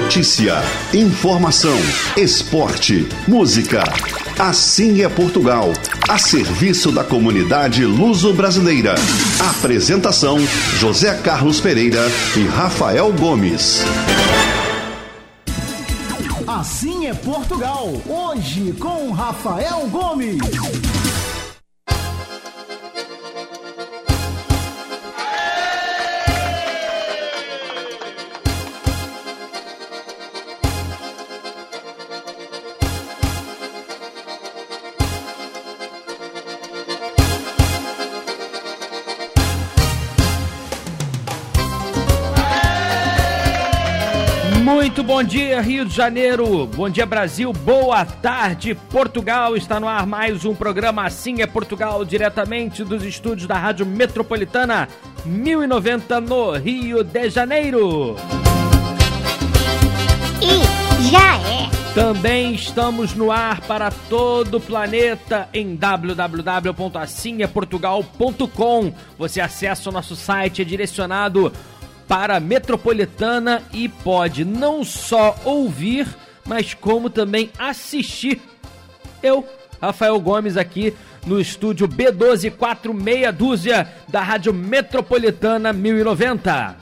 Notícia, informação, esporte, música. Assim é Portugal, a serviço da comunidade luso-brasileira. Apresentação: José Carlos Pereira e Rafael Gomes. Assim é Portugal, hoje com Rafael Gomes. Bom dia, Rio de Janeiro. Bom dia, Brasil. Boa tarde, Portugal. Está no ar mais um programa Assim é Portugal, diretamente dos estúdios da Rádio Metropolitana 1090 no Rio de Janeiro. E já é. Também estamos no ar para todo o planeta em www.assimeportugal.com. Você acessa o nosso site, é direcionado para a Metropolitana e pode não só ouvir, mas como também assistir. Eu, Rafael Gomes, aqui no estúdio B12 46 dúzia da Rádio Metropolitana 1090.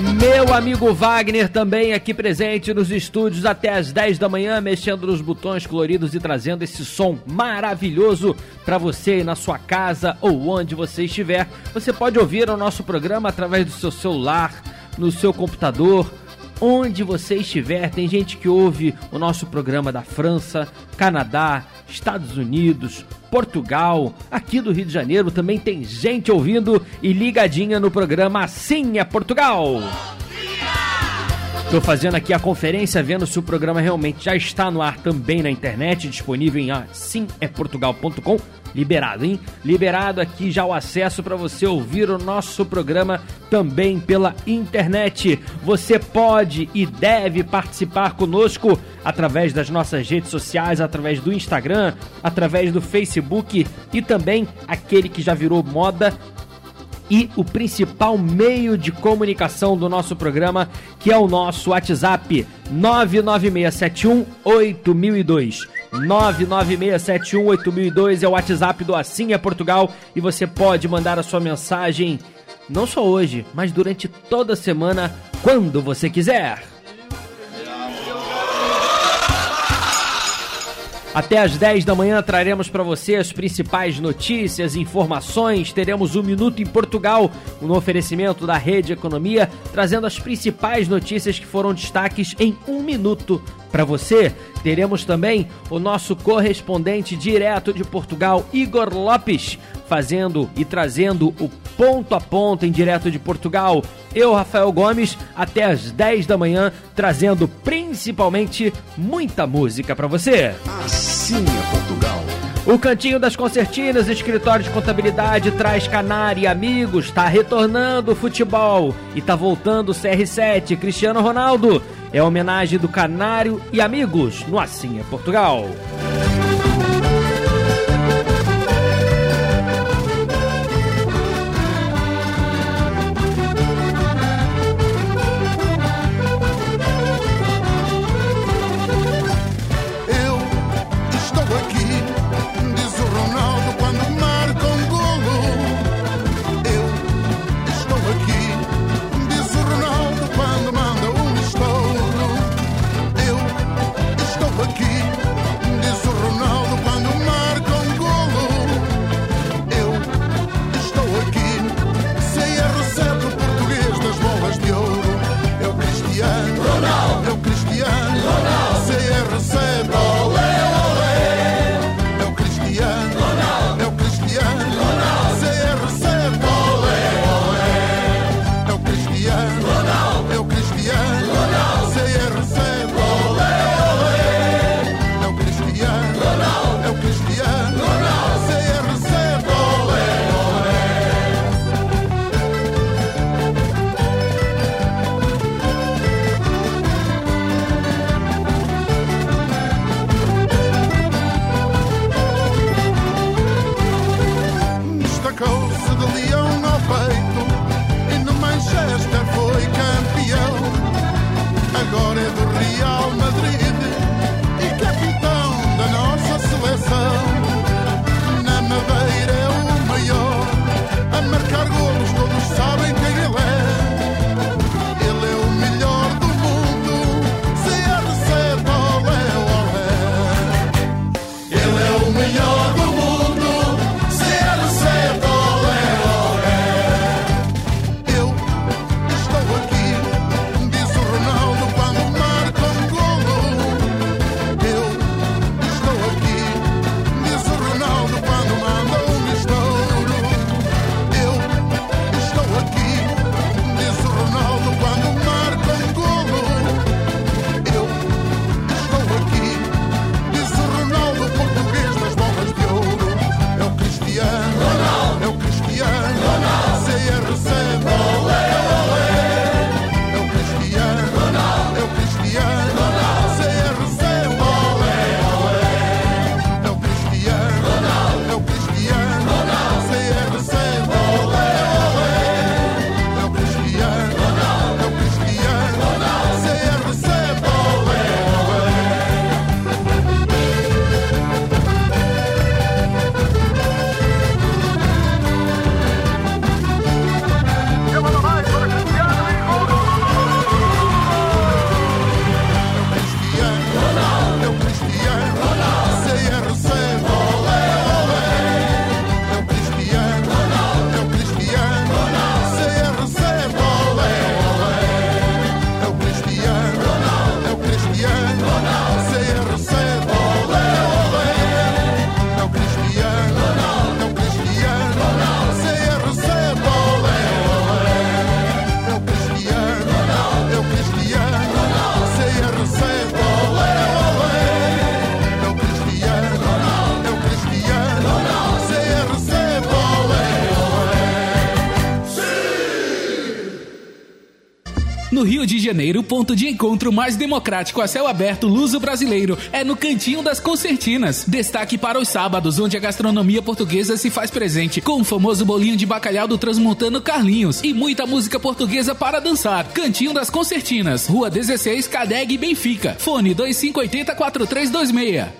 Meu amigo Wagner também aqui presente nos estúdios até as 10 da manhã, mexendo nos botões coloridos e trazendo esse som maravilhoso para você na sua casa ou onde você estiver. Você pode ouvir o nosso programa através do seu celular, no seu computador, onde você estiver. Tem gente que ouve o nosso programa da França, Canadá, Estados Unidos, Portugal, aqui do Rio de Janeiro também tem gente ouvindo e ligadinha no programa Assim é Portugal. Estou fazendo aqui a conferência vendo se o programa realmente já está no ar também na internet, disponível em assimeportugal.com. Liberado, hein? Liberado aqui já o acesso para você ouvir o nosso programa também pela internet. Você pode e deve participar conosco através das nossas redes sociais, através do Instagram, através do Facebook e também aquele que já virou moda e o principal meio de comunicação do nosso programa, que é o nosso WhatsApp 99671 8002. 996718002 é o WhatsApp do Assim é Portugal e você pode mandar a sua mensagem não só hoje, mas durante toda a semana, quando você quiser. Até às 10 da manhã traremos para você as principais notícias, informações. Teremos um minuto em Portugal, um oferecimento da Rede Economia, trazendo as principais notícias que foram destaques em um minuto para você. Teremos também o nosso correspondente direto de Portugal, Igor Lopes, fazendo e trazendo o ponto a ponto em direto de Portugal. Eu, Rafael Gomes, até às 10 da manhã, trazendo principalmente muita música para você. Assim é Portugal. O Cantinho das Concertinas, escritório de contabilidade, traz Canário e amigos, está retornando o futebol e tá voltando o CR7, Cristiano Ronaldo. É homenagem do Canário e amigos no Assim é Portugal. No Rio de Janeiro, o ponto de encontro mais democrático a céu aberto luso-brasileiro é no Cantinho das Concertinas. Destaque para os sábados, onde a gastronomia portuguesa se faz presente, com o famoso bolinho de bacalhau do transmontano Carlinhos e muita música portuguesa para dançar. Cantinho das Concertinas, Rua 16, Cadeg, Benfica. Fone 2580 4326.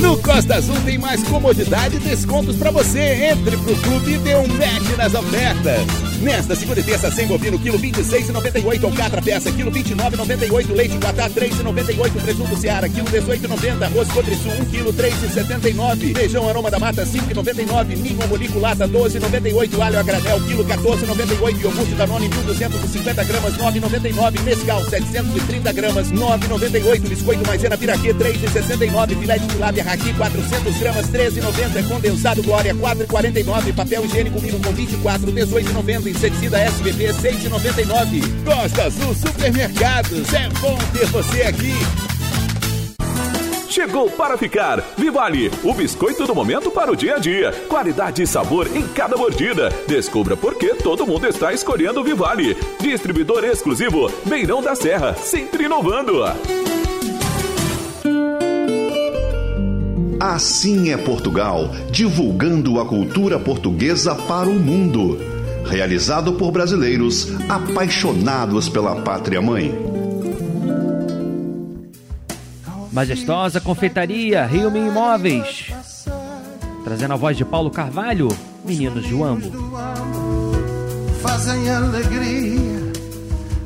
No Costa Azul tem mais comodidade e descontos para você. Entre pro clube e dê um match nas ofertas. Nesta segunda e terça, sem bovino, quilo 26,98. Alcatra peça, quilo 29,98. Leite Guatá, 3,98. Presunto Seara, quilo 18,90. Arroz Cotrisul, 1 quilo 3,79. Feijão Aroma da Mata, 5,99. Ninho Moliculata, 12,98. Alho a granel, quilo 14,98. Iogurte Danone, 1.250 gramas, 9,99. Mescal, 730 gramas, 9,98. Biscoito Maisena Piraquê, 3,69. Filé de tilápia Raqui, 400 gramas, 13,90. Condensado Glória, 4,49. Papel higiênico mínimo com 24, 18,90. Inseticida SBP, 6,99. Costa Azul Supermercados, é bom ter você aqui. Chegou para ficar. Vivale, o biscoito do momento para o dia a dia. Qualidade e sabor em cada mordida. Descubra por que todo mundo está escolhendo o Vivale. Distribuidor exclusivo, Beirão da Serra, sempre inovando. Assim é Portugal, divulgando a cultura portuguesa para o mundo. Realizado por brasileiros apaixonados pela pátria mãe. Majestosa Confeitaria, Rio Me Imóveis. Trazendo a voz de Paulo Carvalho, Meninos de Uambo. Fazem alegria,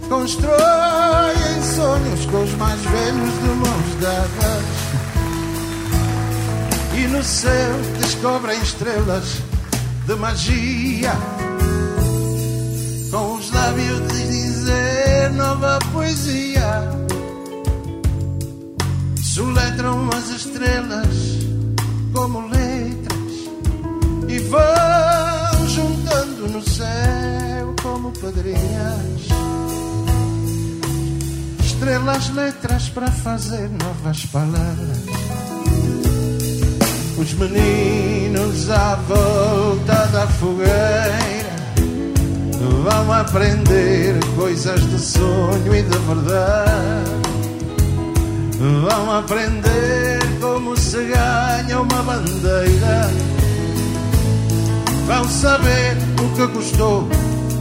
constroem sonhos com os mais velhos de mãos dadas. E no céu descobrem estrelas de magia, lábios de dizer nova poesia. Soletram as estrelas como letras e vão juntando no céu como padrinhas. Estrelas, letras para fazer novas palavras. Os meninos à volta da fogueira vão aprender coisas de sonho e de verdade. Vão aprender como se ganha uma bandeira. Vão saber o que custou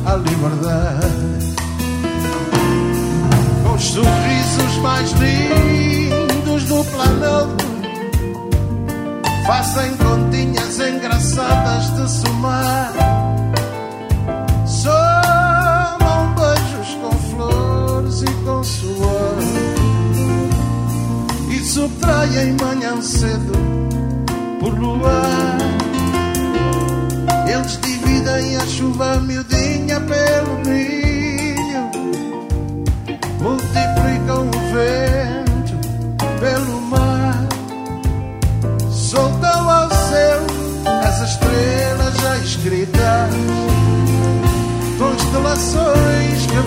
a liberdade. Com os sorrisos mais lindos do planeta Fazem continhas engraçadas de somar. E com suor. E subtraem manhã cedo por luar. Eles dividem a chuva miudinha pelo ninho.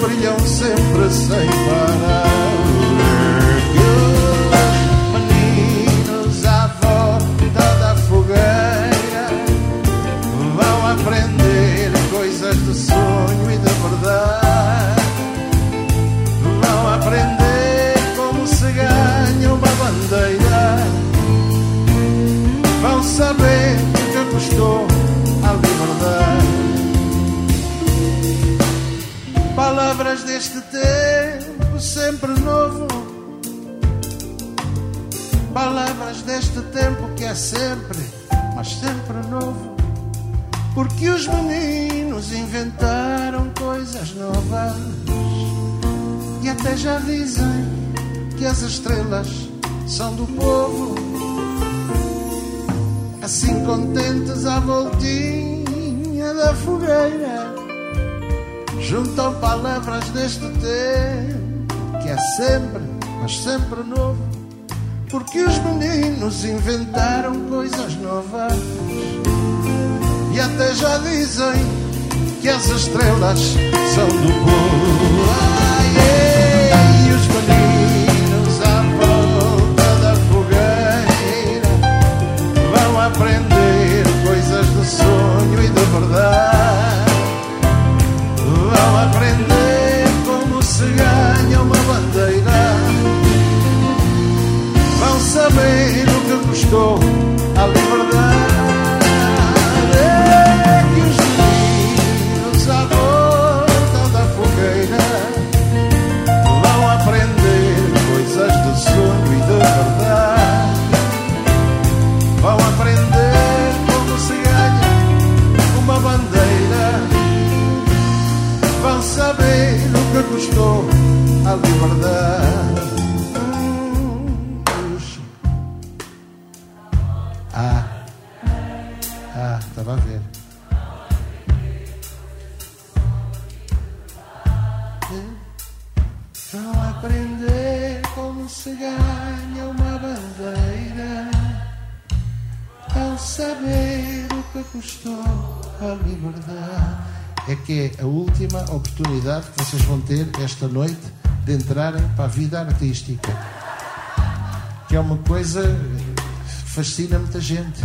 Brilham sempre sem parar. Sempre novo. Palavras deste tempo que é sempre, mas sempre novo. Porque os meninos inventaram coisas novas e até já dizem que as estrelas são do povo assim contentes à voltinha da fogueira, juntam palavras deste tempo é sempre, mas sempre novo. Porque os meninos inventaram coisas novas e até já dizem que as estrelas são do povo. Ai, ei, e os meninos à volta da fogueira vão aprender coisas de sonho e de verdade. Vão saber o que custou a liberdade. É que os meninos à volta da fogueira vão aprender coisas de sonho e de verdade. Vão aprender como se ganha uma bandeira. Vão saber o que custou a liberdade. Esta noite de entrarem para a vida artística. Que é uma coisa que fascina muita gente.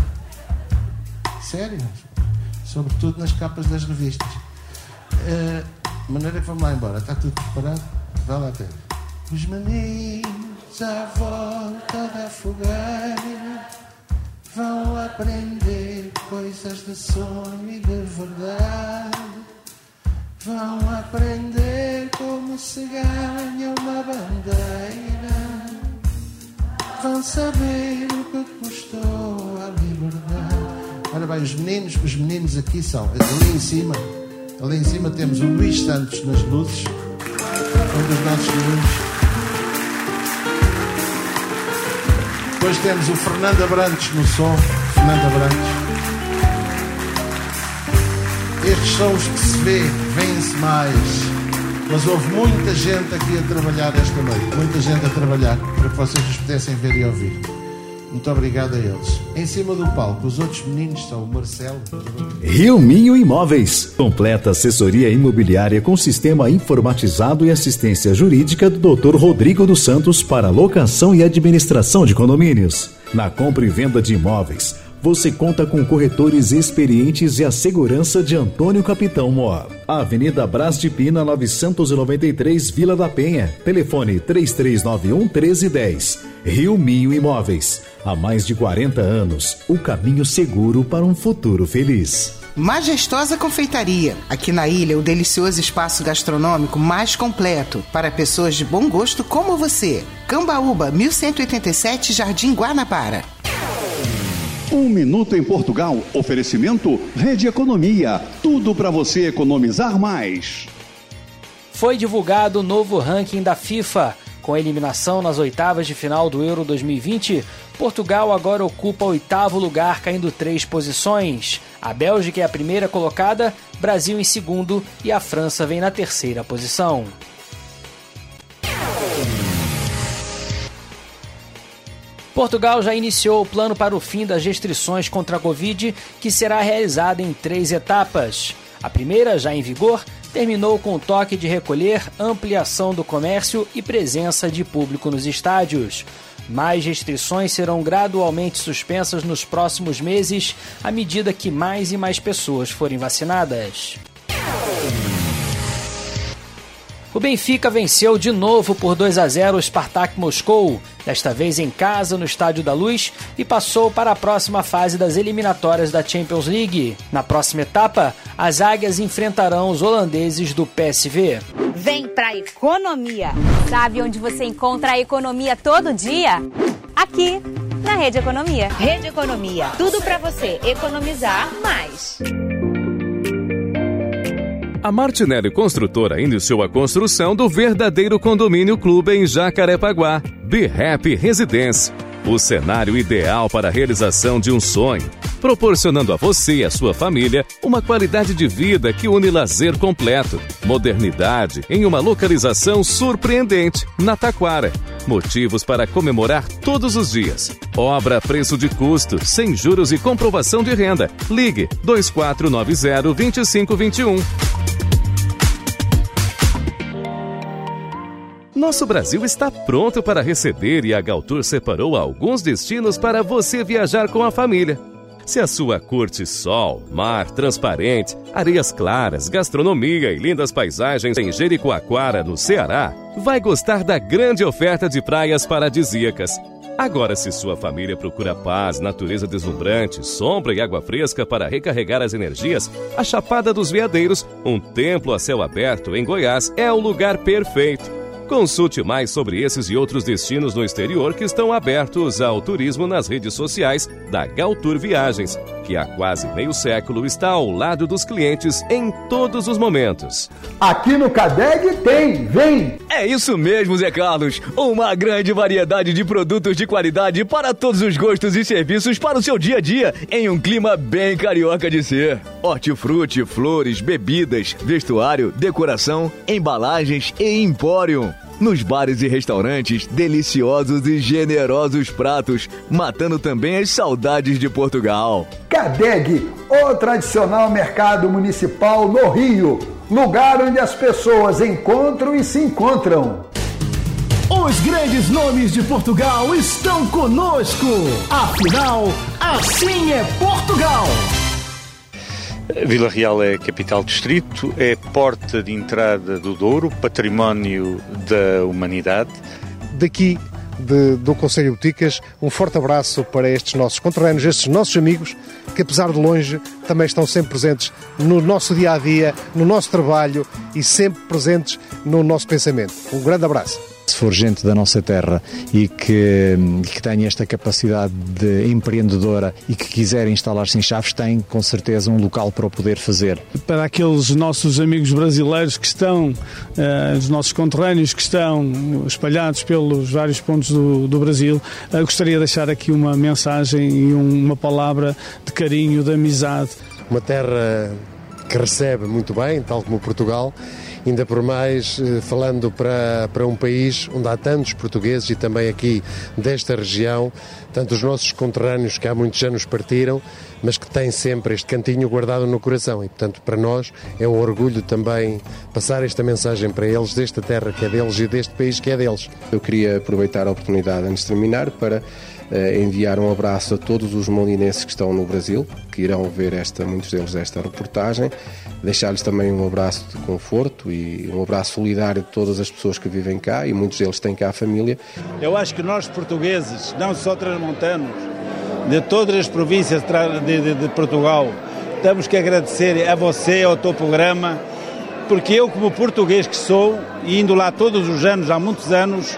Sério. Sobretudo nas capas das revistas. De maneira que vamos lá embora. Está tudo preparado? Vá lá ter. Os meninos à volta da fogueira vão aprender coisas de sonho e de verdade. Vão aprender como se ganha uma bandeira. Vão saber o que custou a liberdade. Ora bem, os meninos, os meninos aqui são, ali em cima, ali em cima temos o Luís Santos nas luzes, um dos nossos meninos. Depois temos o Fernando Abrantes no som, Fernando Abrantes. Estes são os que se vê, vêem-se mais. Mas houve muita gente aqui a trabalhar esta noite, muita gente a trabalhar para que vocês os pudessem ver e ouvir. Muito obrigado a eles. Em cima do palco, os outros meninos são o Marcelo. Rio Minho Imóveis. Completa assessoria imobiliária com sistema informatizado e assistência jurídica do Dr. Rodrigo dos Santos para locação e administração de condomínios. Na compra e venda de imóveis, você conta com corretores experientes e a segurança de Antônio Capitão Moa. Avenida Brás de Pina, 993, Vila da Penha. Telefone 3391 1310. Rio Minho Imóveis. Há mais de 40 anos, o caminho seguro para um futuro feliz. Majestosa Confeitaria. Aqui na ilha, o delicioso espaço gastronômico mais completo para pessoas de bom gosto como você. Cambaúba, 1187, Jardim Guanabara. Um minuto em Portugal. Oferecimento Rede Economia. Tudo para você economizar mais. Foi divulgado o novo ranking da FIFA. Com a eliminação nas oitavas de final do Euro 2020, Portugal agora ocupa o oitavo lugar, caindo três posições. A Bélgica é a primeira colocada, Brasil em segundo e a França vem na terceira posição. Portugal já iniciou o plano para o fim das restrições contra a Covid, que será realizado em três etapas. A primeira, já em vigor, terminou com o toque de recolher, ampliação do comércio e presença de público nos estádios. Mais restrições serão gradualmente suspensas nos próximos meses, à medida que mais e mais pessoas forem vacinadas. O Benfica venceu de novo por 2 a 0 o Spartak Moscou, desta vez em casa no Estádio da Luz, e passou para a próxima fase das eliminatórias da Champions League. Na próxima etapa, as águias enfrentarão os holandeses do PSV. Vem pra economia. Sabe onde você encontra a economia todo dia? Aqui, na Rede Economia. Rede Economia. Tudo para você economizar mais. A Martinelli Construtora iniciou a construção do verdadeiro condomínio clube em Jacarepaguá, Be Happy Residência. O cenário ideal para a realização de um sonho, proporcionando a você e a sua família uma qualidade de vida que une lazer completo, modernidade em uma localização surpreendente, na Taquara. Motivos para comemorar todos os dias. Obra a preço de custo, sem juros e comprovação de renda. Ligue 2490-2521. Nosso Brasil está pronto para receber e a Galtour separou alguns destinos para você viajar com a família. Se a sua curte sol, mar transparente, areias claras, gastronomia e lindas paisagens em Jericoacoara, no Ceará, vai gostar da grande oferta de praias paradisíacas. Agora, se sua família procura paz, natureza deslumbrante, sombra e água fresca para recarregar as energias, a Chapada dos Veadeiros, um templo a céu aberto em Goiás, é o lugar perfeito. Consulte mais sobre esses e outros destinos no exterior que estão abertos ao turismo nas redes sociais da Galtour Viagens, que há quase meio século está ao lado dos clientes em todos os momentos. Aqui no Cadeg tem, vem! É isso mesmo, Zé Carlos. Uma grande variedade de produtos de qualidade para todos os gostos e serviços para o seu dia a dia, em um clima bem carioca de ser. Hortifruti, flores, bebidas, vestuário, decoração, embalagens e empório. Nos bares e restaurantes, deliciosos e generosos pratos, matando também as saudades de Portugal. Cadeg, o tradicional mercado municipal no Rio, lugar onde as pessoas encontram e se encontram. Os grandes nomes de Portugal estão conosco. Afinal, assim é Portugal. Vila Real é capital distrito, é porta de entrada do Douro, património da humanidade. Daqui de, do Conselho Boticas, um forte abraço para estes nossos conterrâneos, estes nossos amigos, que apesar de longe também estão sempre presentes no nosso dia a dia, no nosso trabalho e sempre presentes no nosso pensamento. Um grande abraço for gente da nossa terra e que, que tenha esta capacidade de empreendedora e que quiser instalar-se em Chaves, tem com certeza um local para o poder fazer. Para aqueles nossos amigos brasileiros que estão, uh, os nossos conterrâneos que estão espalhados pelos vários pontos do, do Brasil, uh, gostaria de deixar aqui uma mensagem e um, uma palavra de carinho, de amizade. Uma terra que recebe muito bem, tal como Portugal ainda por mais eh, falando para, para um país onde há tantos portugueses e também aqui desta região, tanto os nossos conterrâneos que há muitos anos partiram, mas que têm sempre este cantinho guardado no coração e, portanto, para nós é um orgulho também passar esta mensagem para eles, desta terra que é deles e deste país que é deles. Eu queria aproveitar a oportunidade antes de terminar para enviar um abraço a todos os molinenses que estão no Brasil, que irão ver esta, muitos deles esta reportagem, deixar-lhes também um abraço de conforto e um abraço solidário de todas as pessoas que vivem cá e muitos deles têm cá a família. Eu acho que nós portugueses, não só transmontanos, de todas as províncias de, de, de Portugal, temos que agradecer a você, ao teu programa, porque eu, como português que sou, e indo lá todos os anos, há muitos anos,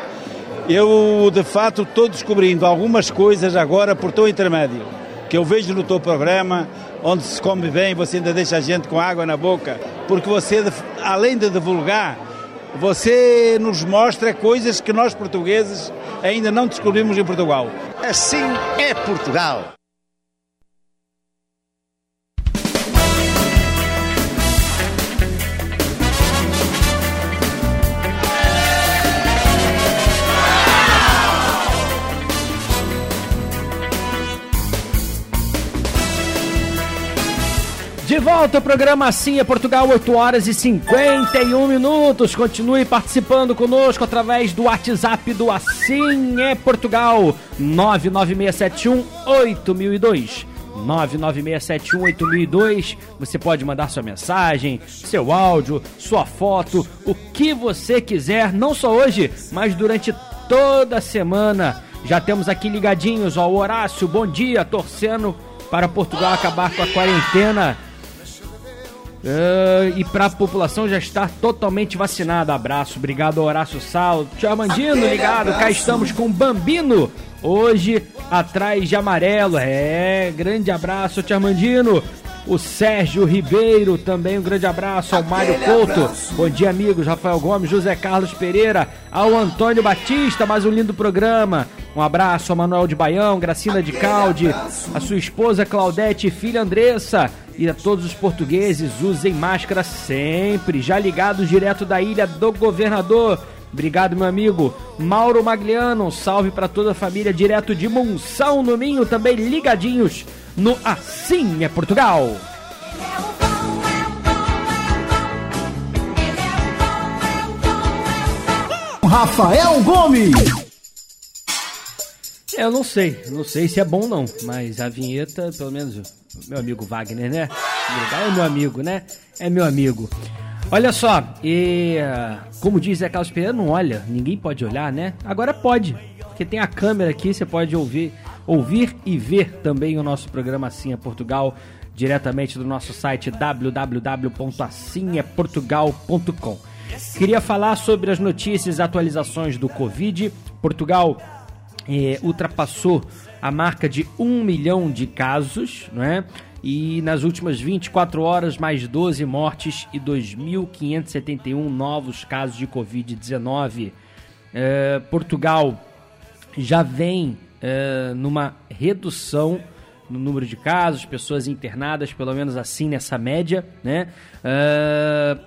eu de fato estou descobrindo algumas coisas agora por teu intermédio, que eu vejo no teu programa, onde se come bem, você ainda deixa a gente com água na boca, porque você, além de divulgar, você nos mostra coisas que nós portugueses ainda não descobrimos em Portugal. Assim é Portugal. De volta ao programa Assim é Portugal, 8 horas e 51 minutos. Continue participando conosco através do WhatsApp do Assim é Portugal, 99671 8002. 996718002. Você pode mandar sua mensagem, seu áudio, sua foto, o que você quiser, não só hoje, mas durante toda a semana. Já temos aqui ligadinhos, ó, o Horácio, bom dia, torcendo para Portugal acabar com a quarentena Uh, e para a população já estar totalmente vacinada. Abraço, obrigado Horácio Sal. Tchau, Mandino, ligado. Cá estamos com Bambino. Hoje atrás de amarelo. É, grande abraço, Tiamandino. O Sérgio Ribeiro, também um grande abraço ao Mário Couto. Bom dia, amigos. Rafael Gomes, José Carlos Pereira, ao Antônio Batista, mais um lindo programa. Um abraço ao Manuel de Baião, Gracina de Calde, a sua esposa Claudete e filha Andressa e a todos os portugueses usem máscara sempre, já ligados direto da ilha do governador. Obrigado, meu amigo. Mauro Magliano, um salve para toda a família direto de Monção no Minho, também ligadinhos no Assim é Portugal. Rafael Gomes. É, Eu não sei, não sei se é bom não, mas a vinheta, pelo menos meu amigo Wagner, né? É meu amigo, né? É meu amigo. Olha só, e como diz Zé Carlos Pereira, não olha, ninguém pode olhar, né? Agora pode, porque tem a câmera aqui, você pode ouvir, ouvir e ver também o nosso programa Assim é Portugal, diretamente do nosso site www.assimeportugal.com. Queria falar sobre as notícias e atualizações do Covid. Portugal eh, ultrapassou a marca de 1 milhão de casos, não é? E nas últimas 24 horas, mais 12 mortes e 2.571 novos casos de Covid-19. Eh, Portugal já vem eh, numa redução no número de casos, pessoas internadas, pelo menos assim nessa média, né? Eh,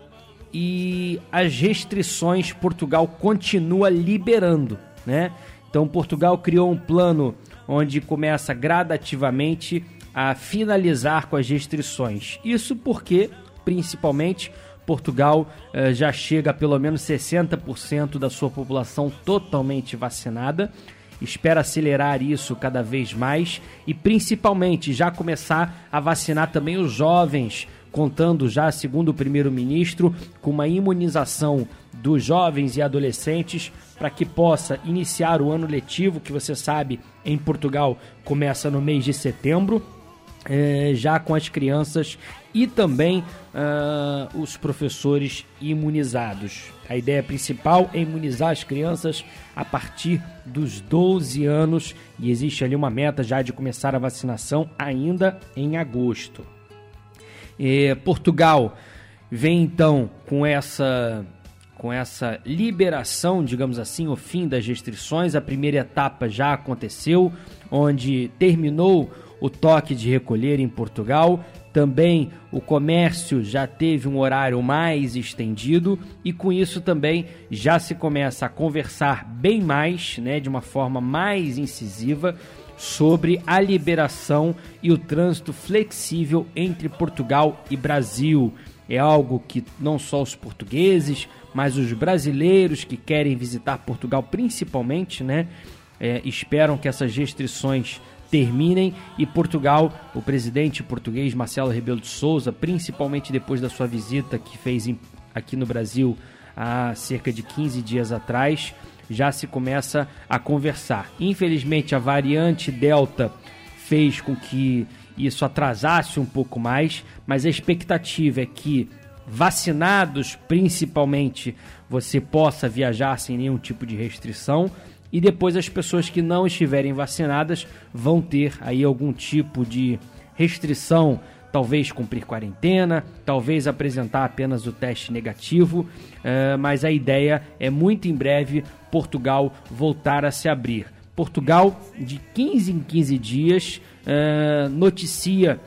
e as restrições Portugal continua liberando, né? Então Portugal criou um plano onde começa gradativamente a finalizar com as restrições. Isso porque, principalmente, Portugal eh, já chega a pelo menos 60% da sua população totalmente vacinada. Espera acelerar isso cada vez mais e, principalmente, já começar a vacinar também os jovens, contando já, segundo o primeiro-ministro, com uma imunização dos jovens e adolescentes para que possa iniciar o ano letivo, que você sabe em Portugal começa no mês de setembro, eh, já com as crianças e também ah, os professores imunizados. A ideia principal é imunizar as crianças a partir dos 12 anos e existe ali uma meta já de começar a vacinação ainda em agosto. Portugal vem então com essa com essa liberação, digamos assim, o fim das restrições. A primeira etapa já aconteceu, onde terminou o toque de recolher em Portugal. Também o comércio já teve um horário mais estendido e com isso também já se começa a conversar bem mais, né, de uma forma mais incisiva sobre a liberação e o trânsito flexível entre Portugal e Brasil. É algo que não só os portugueses, mas os brasileiros que querem visitar Portugal, principalmente, né, é, esperam que essas restrições terminem e Portugal, o presidente português Marcelo Rebelo de Souza, principalmente depois da sua visita que fez em, aqui no Brasil há cerca de 15 dias atrás, já se começa a conversar. Infelizmente, a variante Delta fez com que isso atrasasse um pouco mais, mas a expectativa é que vacinados principalmente você possa viajar sem nenhum tipo de restrição e depois as pessoas que não estiverem vacinadas vão ter aí algum tipo de restrição, talvez cumprir quarentena, talvez apresentar apenas o teste negativo, uh, mas a ideia é muito em breve Portugal voltar a se abrir. Portugal, de 15 em 15 dias, uh, noticia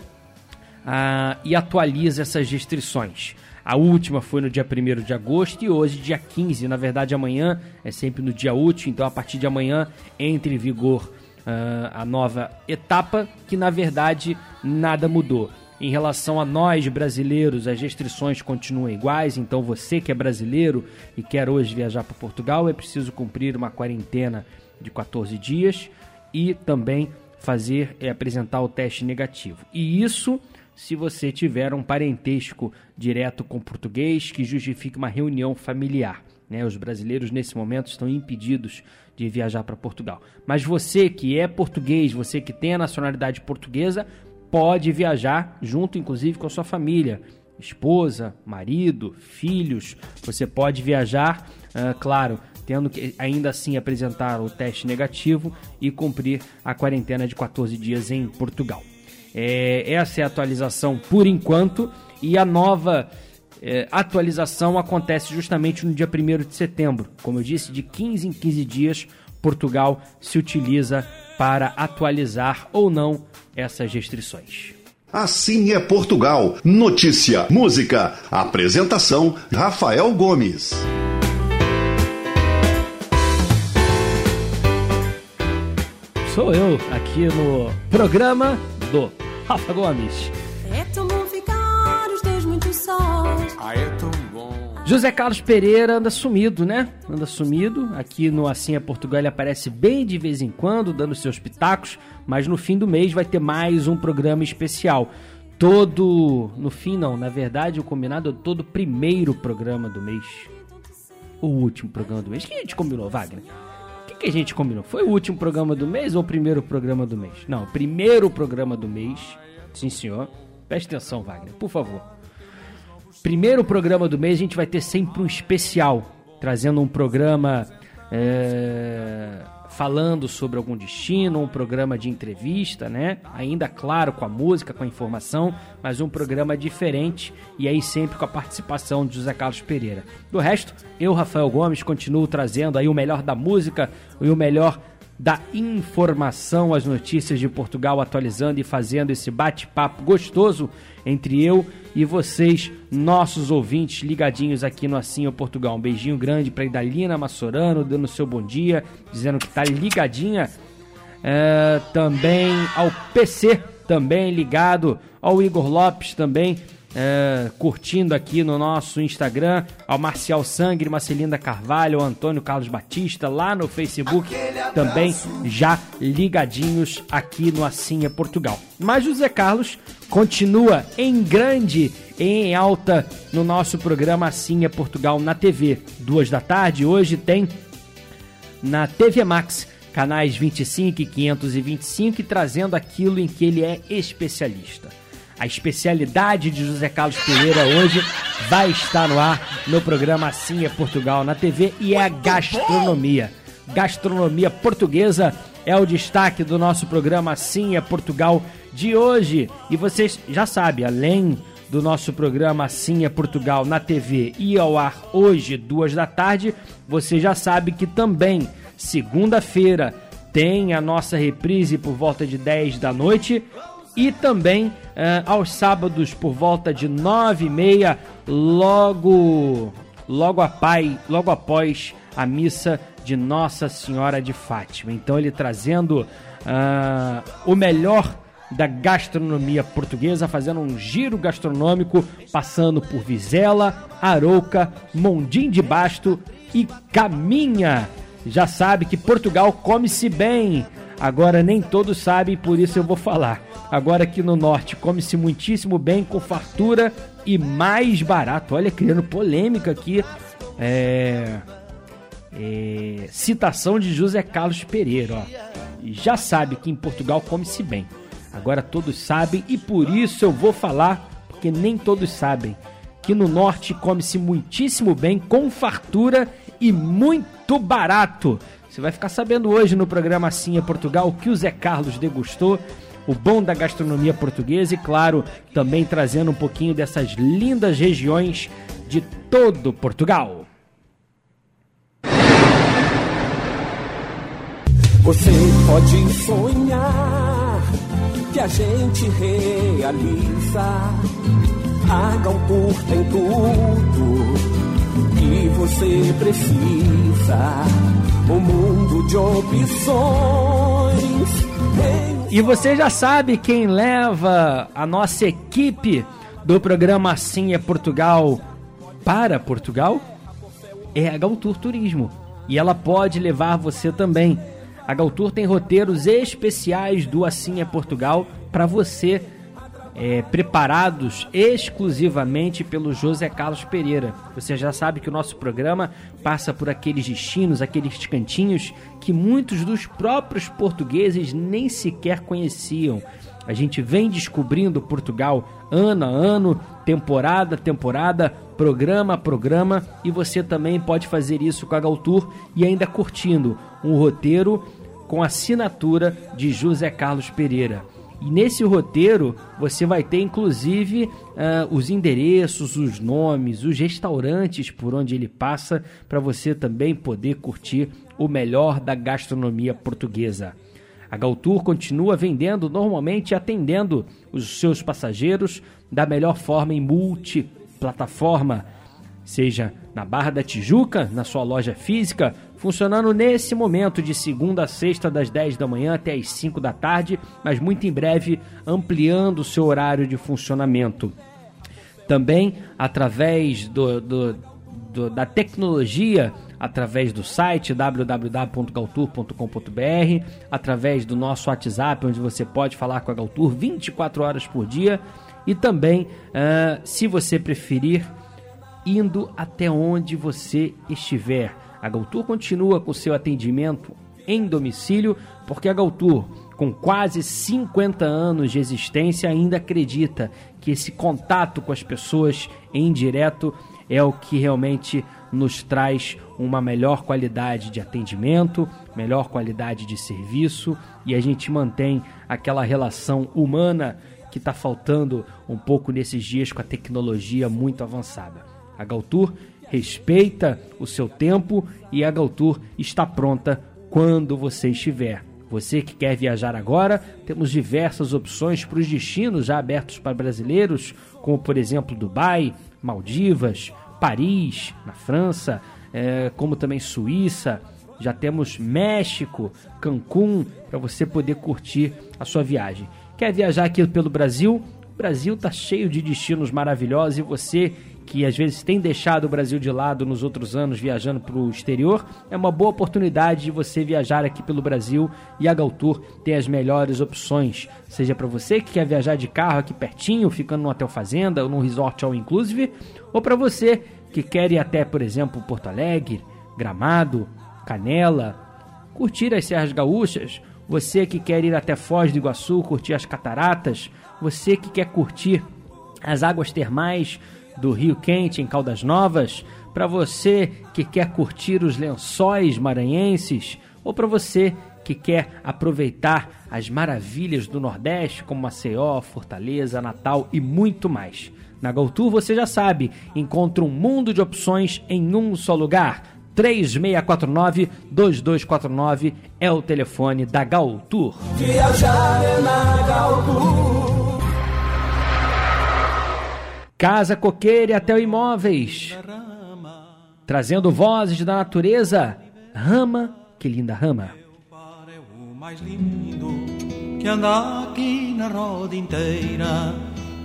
uh, e atualiza essas restrições. A última foi no dia 1 de agosto e hoje, dia 15. Na verdade, amanhã é sempre no dia útil, então a partir de amanhã entra em vigor uh, a nova etapa, que na verdade nada mudou. Em relação a nós brasileiros, as restrições continuam iguais, então você que é brasileiro e quer hoje viajar para Portugal é preciso cumprir uma quarentena de 14 dias e também fazer é apresentar o teste negativo. E isso se você tiver um parentesco direto com português que justifique uma reunião familiar. Né? Os brasileiros nesse momento estão impedidos de viajar para Portugal. Mas você que é português, você que tem a nacionalidade portuguesa, pode viajar junto, inclusive, com a sua família. Esposa, marido, filhos. Você pode viajar, uh, claro, tendo que ainda assim apresentar o teste negativo e cumprir a quarentena de 14 dias em Portugal. É, essa é a atualização por enquanto e a nova é, atualização acontece justamente no dia 1 de setembro. Como eu disse, de 15 em 15 dias, Portugal se utiliza para atualizar ou não essas restrições. Assim é Portugal. Notícia, música, apresentação: Rafael Gomes. Sou eu aqui no programa do Rafa Gomes. É tão bom ficar os dois muito sós. Ah, é tão José Carlos Pereira anda sumido, né? Anda sumido. Aqui no Assim é Portugal ele aparece bem de vez em quando, dando seus pitacos, mas no fim do mês vai ter mais um programa especial. Todo. No fim, não, na verdade, o combinado é todo primeiro programa do mês. O último programa do mês. O que a gente combinou, Wagner? O que, a gente combinou? Foi o último programa do mês ou o primeiro programa do mês? Não, primeiro programa do mês. Sim, senhor. Preste atenção, Wagner, por favor. Primeiro programa do mês a gente vai ter sempre um especial, trazendo um programa é, falando sobre algum destino, um programa de entrevista, né? Ainda claro com a música, com a informação, mas um programa diferente e aí sempre com a participação de José Carlos Pereira. Do resto, eu, Rafael Gomes, continuo trazendo aí o melhor da música e o melhor da informação, as notícias de Portugal, atualizando e fazendo esse bate-papo gostoso entre eu e vocês, nossos ouvintes ligadinhos aqui no Assim Portugal. Um beijinho grande para Idalina Massorano, dando seu bom dia, dizendo que tá ligadinha. É, também ao PC, também ligado, ao Igor Lopes também, é, curtindo aqui no nosso Instagram, ao Marcial Sangre, Marcelinda Carvalho, ao Antônio Carlos Batista, lá no Facebook, também já ligadinhos aqui no Assim é Portugal. Mas José Carlos continua em grande, em alta no nosso programa Assim é Portugal na TV. Duas da tarde, hoje tem na TV Max, canais 25 e 525, e trazendo aquilo em que ele é especialista. A especialidade de José Carlos Pereira hoje vai estar no ar no programa Assim é Portugal na TV e é a gastronomia. Gastronomia portuguesa é o destaque do nosso programa Assim é Portugal de hoje. E vocês já sabem, além do nosso programa Assim é Portugal na TV e ao ar hoje, duas da tarde, você já sabe que também segunda-feira tem a nossa reprise por volta de 10 da noite e também eh, aos sábados por volta de nove e meia, logo logo a pai, logo após a missa de Nossa Senhora de Fátima. Então ele trazendo ah, o melhor da gastronomia portuguesa, fazendo um giro gastronômico, passando por Vizela, Arouca, Mondim de Basto e Caminha. Já sabe que Portugal come-se bem. Agora nem todos sabem, por isso eu vou falar. Agora aqui no norte come-se muitíssimo bem, com fartura e mais barato. Olha, criando polêmica aqui. É... é... Citação de José Carlos Pereira, ó. Já sabe que em Portugal come-se bem. Agora todos sabem e por isso eu vou falar, porque nem todos sabem, que no norte come-se muitíssimo bem, com fartura e muito barato. Você vai ficar sabendo hoje no programa Assim é Portugal o que o Zé Carlos degustou, o bom da gastronomia portuguesa e, claro, também trazendo um pouquinho dessas lindas regiões de todo Portugal. Você pode sonhar que a gente realiza. A Galtour tem tudo você precisa. Um mundo de opções. E você já sabe quem leva a nossa equipe do programa Assim é Portugal para Portugal? É a Galtour Turismo. E ela pode levar você também. A Galtour tem roteiros especiais do Assim é Portugal para você, é, preparados exclusivamente pelo José Carlos Pereira. Você já sabe que o nosso programa passa por aqueles destinos, aqueles cantinhos que muitos dos próprios portugueses nem sequer conheciam. A gente vem descobrindo Portugal ano a ano, temporada a temporada, programa a programa, e você também pode fazer isso com a Galtour e ainda curtindo um roteiro com assinatura de José Carlos Pereira. E nesse roteiro você vai ter inclusive uh, os endereços, os nomes, os restaurantes por onde ele passa, para você também poder curtir o melhor da gastronomia portuguesa. A Galtour continua vendendo normalmente atendendo os seus passageiros da melhor forma em multiplataforma, seja na Barra da Tijuca, na sua loja física, funcionando nesse momento de segunda a sexta, das 10 da manhã até as 5 da tarde, mas muito em breve ampliando o seu horário de funcionamento. Também através do, do, do da tecnologia, através do site www.galtour.com.br, através do nosso WhatsApp, onde você pode falar com a Galtour 24 horas por dia, e também, uh, se você preferir, indo até onde você estiver. A Galtour continua com seu atendimento em domicílio, porque a Galtour, com quase 50 anos de existência, ainda acredita que esse contato com as pessoas em direto é o que realmente nos traz uma melhor qualidade de atendimento, melhor qualidade de serviço e a gente mantém aquela relação humana que está faltando um pouco nesses dias com a tecnologia muito avançada. A Galtour respeita o seu tempo e a Galtour está pronta quando você estiver. Você que quer viajar agora, temos diversas opções para os destinos já abertos para brasileiros, como por exemplo Dubai, Maldivas, Paris, na França, é, como também Suíça. Já temos México, Cancún, para você poder curtir a sua viagem. Quer viajar aqui pelo Brasil? O Brasil está cheio de destinos maravilhosos e você que às vezes tem deixado o Brasil de lado nos outros anos viajando para o exterior, é uma boa oportunidade de você viajar aqui pelo Brasil e a Galtour tem as melhores opções. Seja para você que quer viajar de carro aqui pertinho, ficando num hotel fazenda ou num resort all inclusive, ou para você que quer ir até, por exemplo, Porto Alegre, Gramado, Canela, curtir as Serras Gaúchas, você que quer ir até Foz do Iguaçu, curtir as cataratas, você que quer curtir as águas termais do Rio Quente em Caldas Novas, para você que quer curtir os lençóis maranhenses ou para você que quer aproveitar as maravilhas do Nordeste, como Maceió, Fortaleza, Natal e muito mais. Na GoTour você já sabe, encontra um mundo de opções em um só lugar. 3649-2249 é o telefone da GoTour. Viajar é na Galtour. Casa Coqueira e Até Imóveis. Trazendo vozes da natureza. Rama, que linda rama. mais lindo que anda aqui na roda inteira,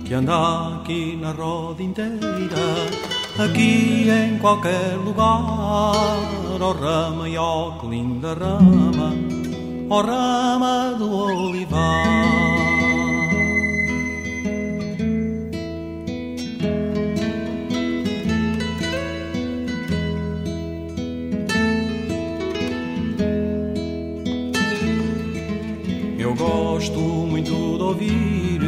que anda aqui na roda inteira, aqui em qualquer lugar, ó rama e ó que linda rama, ó rama do olivar. Gosto muito de ouvir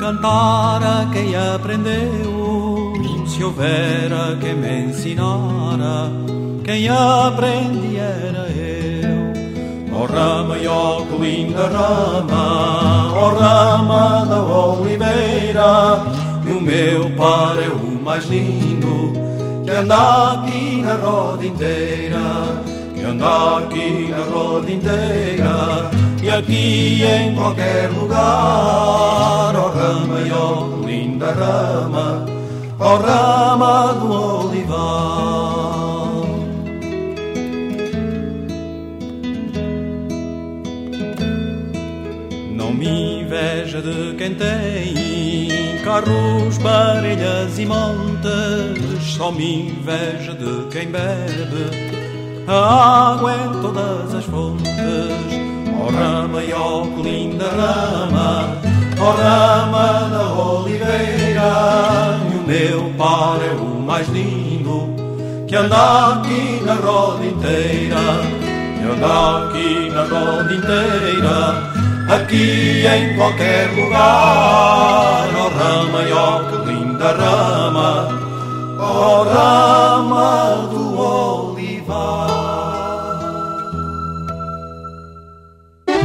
cantar a quem aprendeu. Se houver a quem me ensinara, quem aprendi era eu. Ó rama e ó que linda rama, ó rama da oliveira, o meu par é o mais lindo, que anda aqui na roda inteira, que anda aqui na roda inteira aqui em qualquer lugar, ó rama ó linda rama, ó rama do olivar. Não me inveja de quem tem carros, parelhas e montes, só me inveja de quem bebe a água em todas as fontes. Ó rama e ó linda rama, ó rama da oliveira, e o meu par é o mais lindo, que anda aqui na roda inteira, que anda aqui na roda inteira, aqui em qualquer lugar, ó rama e ó linda rama, ó rama do olivar.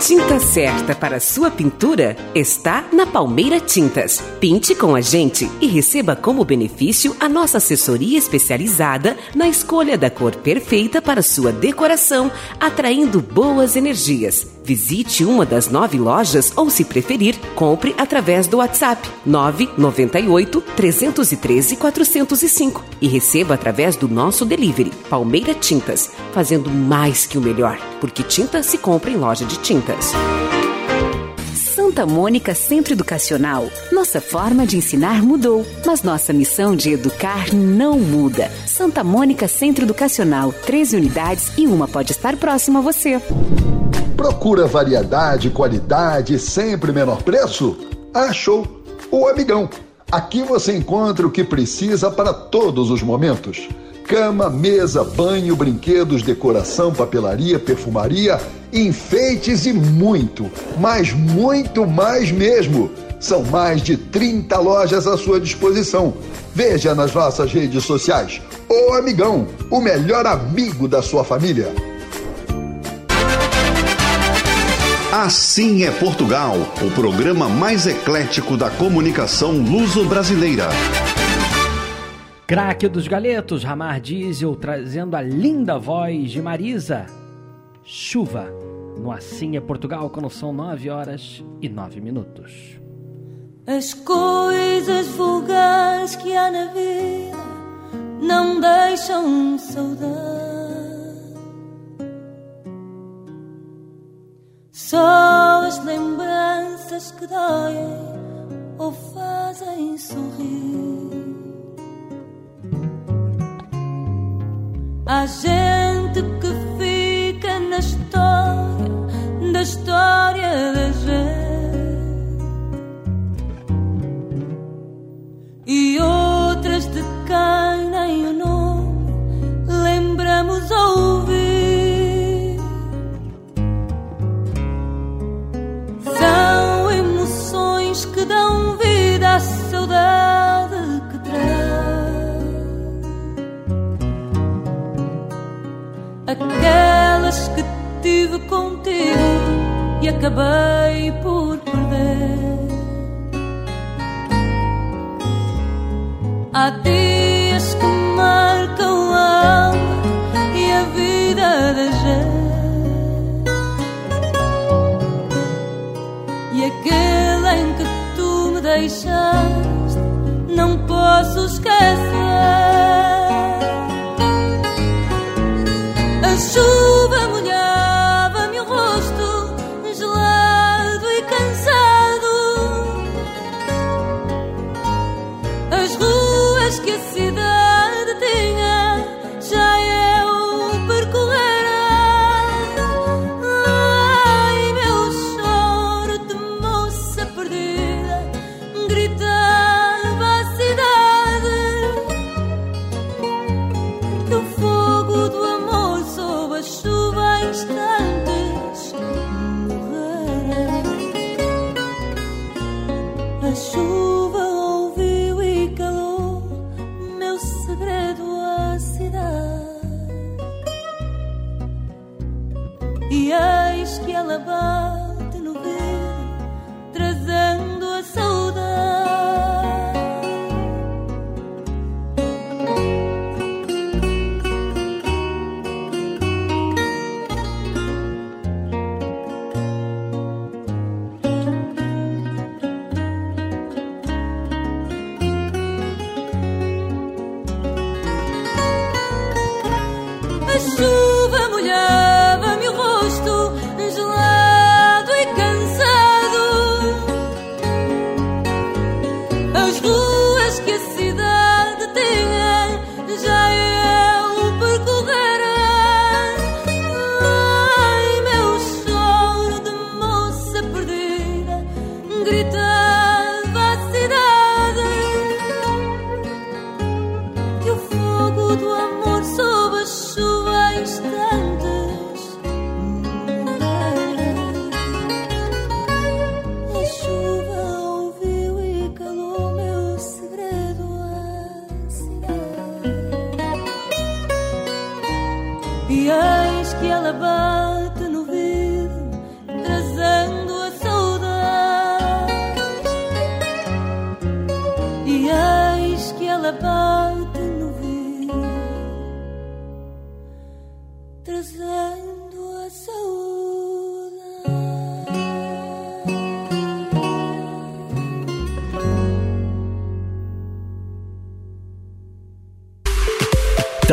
Tinta certa para sua pintura está na Palmeira Tintas. Pinte com a gente e receba como benefício a nossa assessoria especializada na escolha da cor perfeita para sua decoração, atraindo boas energias. Visite uma das nove lojas ou, se preferir, compre através do WhatsApp 998 313 405 e receba através do nosso delivery Palmeira Tintas, fazendo mais que o melhor, porque tinta se compra em loja de tintas. Santa Mônica Centro Educacional. Nossa forma de ensinar mudou, mas nossa missão de educar não muda. Santa Mônica Centro Educacional, 13 unidades e uma pode estar próxima a você. Procura variedade, qualidade e sempre menor preço? Achou! O Amigão. Aqui você encontra o que precisa para todos os momentos. Cama, mesa, banho, brinquedos, decoração, papelaria, perfumaria, enfeites e muito, mas muito mais mesmo. São mais de 30 lojas à sua disposição. Veja nas nossas redes sociais. O Amigão, o melhor amigo da sua família. Assim é Portugal, o programa mais eclético da comunicação luso-brasileira. Craque dos galetos, Ramar Diesel trazendo a linda voz de Marisa. Chuva, no Assim é Portugal, quando são 9 horas e 9 minutos. As coisas vulgares que há na vida não deixam saudade. Só as lembranças que doem ou fazem sorrir. Há gente que fica na história, da história da gente. E outras de quem nem o nome lembramos ouvir. Aquelas que tive contigo e acabei por perder. Há dias que marcam a alma e a vida da gente. E aquele em que tu me deixaste, não posso esquecer. A lullaby.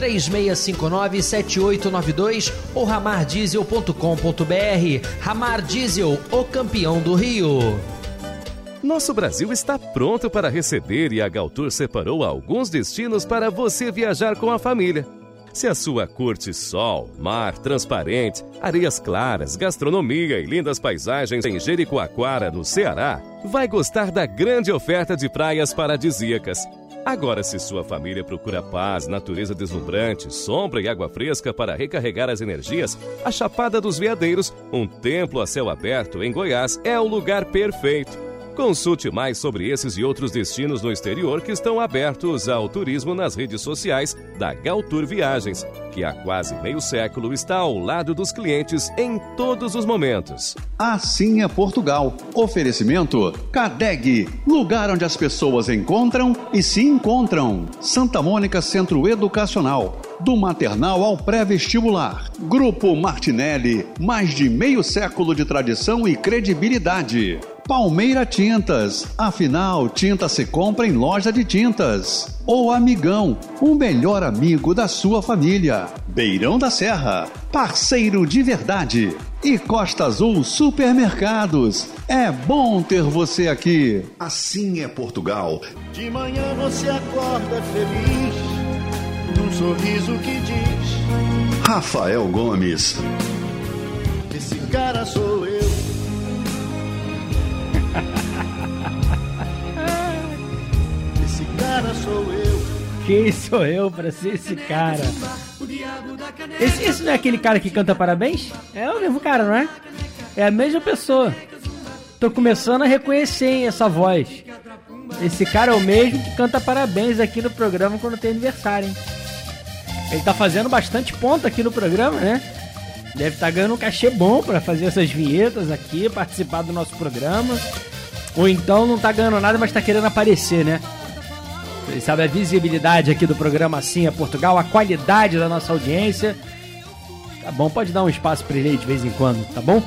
3659-7892 ou ramardiesel.com.br. Ramar Diesel, o campeão do Rio. Nosso Brasil está pronto para receber e a Galtour separou alguns destinos para você viajar com a família. Se a sua curte sol, mar transparente, areias claras, gastronomia e lindas paisagens em Jericoacoara, no Ceará, vai gostar da grande oferta de praias paradisíacas. Agora, se sua família procura paz, natureza deslumbrante, sombra e água fresca para recarregar as energias, a Chapada dos Veadeiros, um templo a céu aberto em Goiás, é o lugar perfeito. Consulte mais sobre esses e outros destinos no exterior que estão abertos ao turismo nas redes sociais da Galtour Viagens, que há quase meio século está ao lado dos clientes em todos os momentos. Assim é Portugal. Oferecimento Cadeg, lugar onde as pessoas encontram e se encontram. Santa Mônica Centro Educacional, do maternal ao pré-vestibular. Grupo Martinelli, mais de meio século de tradição e credibilidade. Palmeira Tintas, afinal, tinta se compra em loja de tintas. Ou Amigão, o melhor amigo da sua família. Beirão da Serra, parceiro de verdade. E Costa Azul Supermercados, é bom ter você aqui. Assim é Portugal. De manhã você acorda feliz, num sorriso que diz: Rafael Gomes. Esse cara sou eu. Esse cara sou eu. Quem sou eu pra ser esse cara? Esse, esse não é aquele cara que canta parabéns? É o mesmo cara, não é? É a mesma pessoa. Tô começando a reconhecer hein, essa voz. Esse cara é o mesmo que canta parabéns aqui no programa quando tem aniversário, hein? Ele tá fazendo bastante ponto aqui no programa, né? Deve estar tá ganhando um cachê bom para fazer essas vinhetas aqui, participar do nosso programa. Ou então não tá ganhando nada, mas tá querendo aparecer, né? Vocês sabem a visibilidade aqui do programa Assim é Portugal, a qualidade da nossa audiência. Tá bom, pode dar um espaço pra ele aí de vez em quando, tá bom?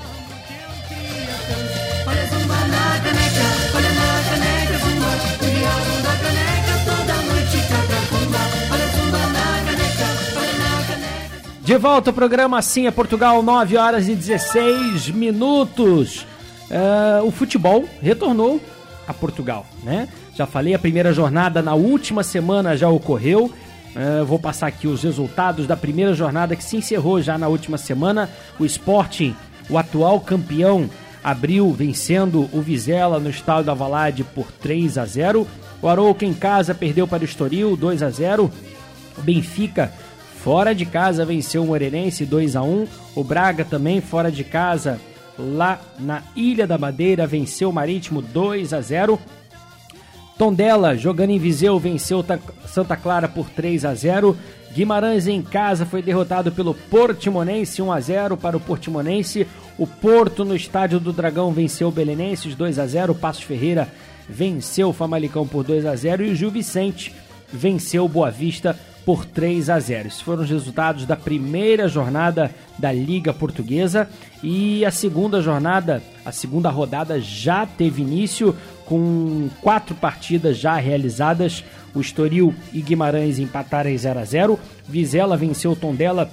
De volta ao programa Assim é Portugal, 9 horas e 16 minutos. É, o futebol retornou a Portugal, né? Já falei, a primeira jornada na última semana já ocorreu. É, vou passar aqui os resultados da primeira jornada que se encerrou já na última semana. O Sporting, o atual campeão, abriu vencendo o Vizela no estádio da Valade por 3 a 0. O Arouca em casa perdeu para o Estoril 2 a 0. O Benfica fora de casa venceu o Moreirense 2 a 1. O Braga também fora de casa lá na Ilha da Madeira venceu o Marítimo 2 a 0. Tondela, jogando em Viseu, venceu Ta- Santa Clara por 3 a 0. Guimarães em casa foi derrotado pelo Portimonense 1 a 0 para o Portimonense. O Porto no estádio do Dragão venceu o Belenenses 2 a 0. O Passos Ferreira venceu o Famalicão por 2 a 0 e o Gil Vicente venceu o Boa Vista por 3 a 0. Esses foram os resultados da primeira jornada da Liga Portuguesa e a segunda jornada, a segunda rodada já teve início com quatro partidas já realizadas. O Estoril e Guimarães empataram em 0 a 0. Vizela venceu o Tondela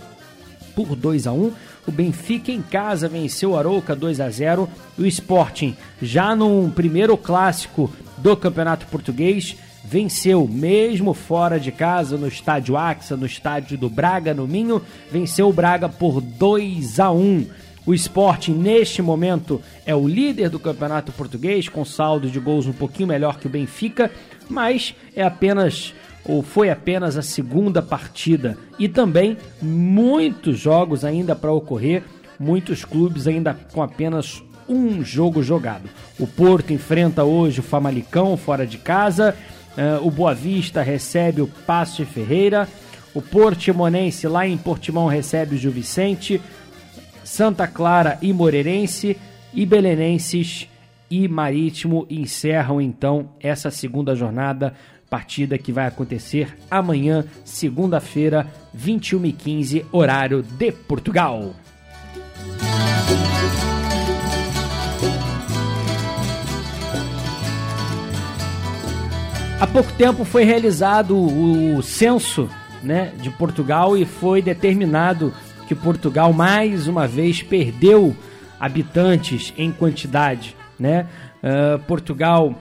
por 2 a 1. O Benfica em casa venceu o Arouca 2 a 0. O Sporting, já num primeiro clássico do Campeonato Português, venceu mesmo fora de casa no estádio Axa, no estádio do Braga, no Minho, venceu o Braga por 2 a 1. O Sporting, neste momento, é o líder do Campeonato Português, com saldo de gols um pouquinho melhor que o Benfica, mas é apenas ou foi apenas a segunda partida e também muitos jogos ainda para ocorrer, muitos clubes ainda com apenas um jogo jogado. O Porto enfrenta hoje o Famalicão fora de casa, uh, o Boa Vista recebe o Passo Ferreira, o Portimonense lá em Portimão recebe o Gil Vicente, Santa Clara e Moreirense e Belenenses e Marítimo encerram então essa segunda jornada partida que vai acontecer amanhã, segunda-feira, 21h15, horário de Portugal. Há pouco tempo foi realizado o censo né, de Portugal e foi determinado que Portugal mais uma vez perdeu habitantes em quantidade. Né? Uh, Portugal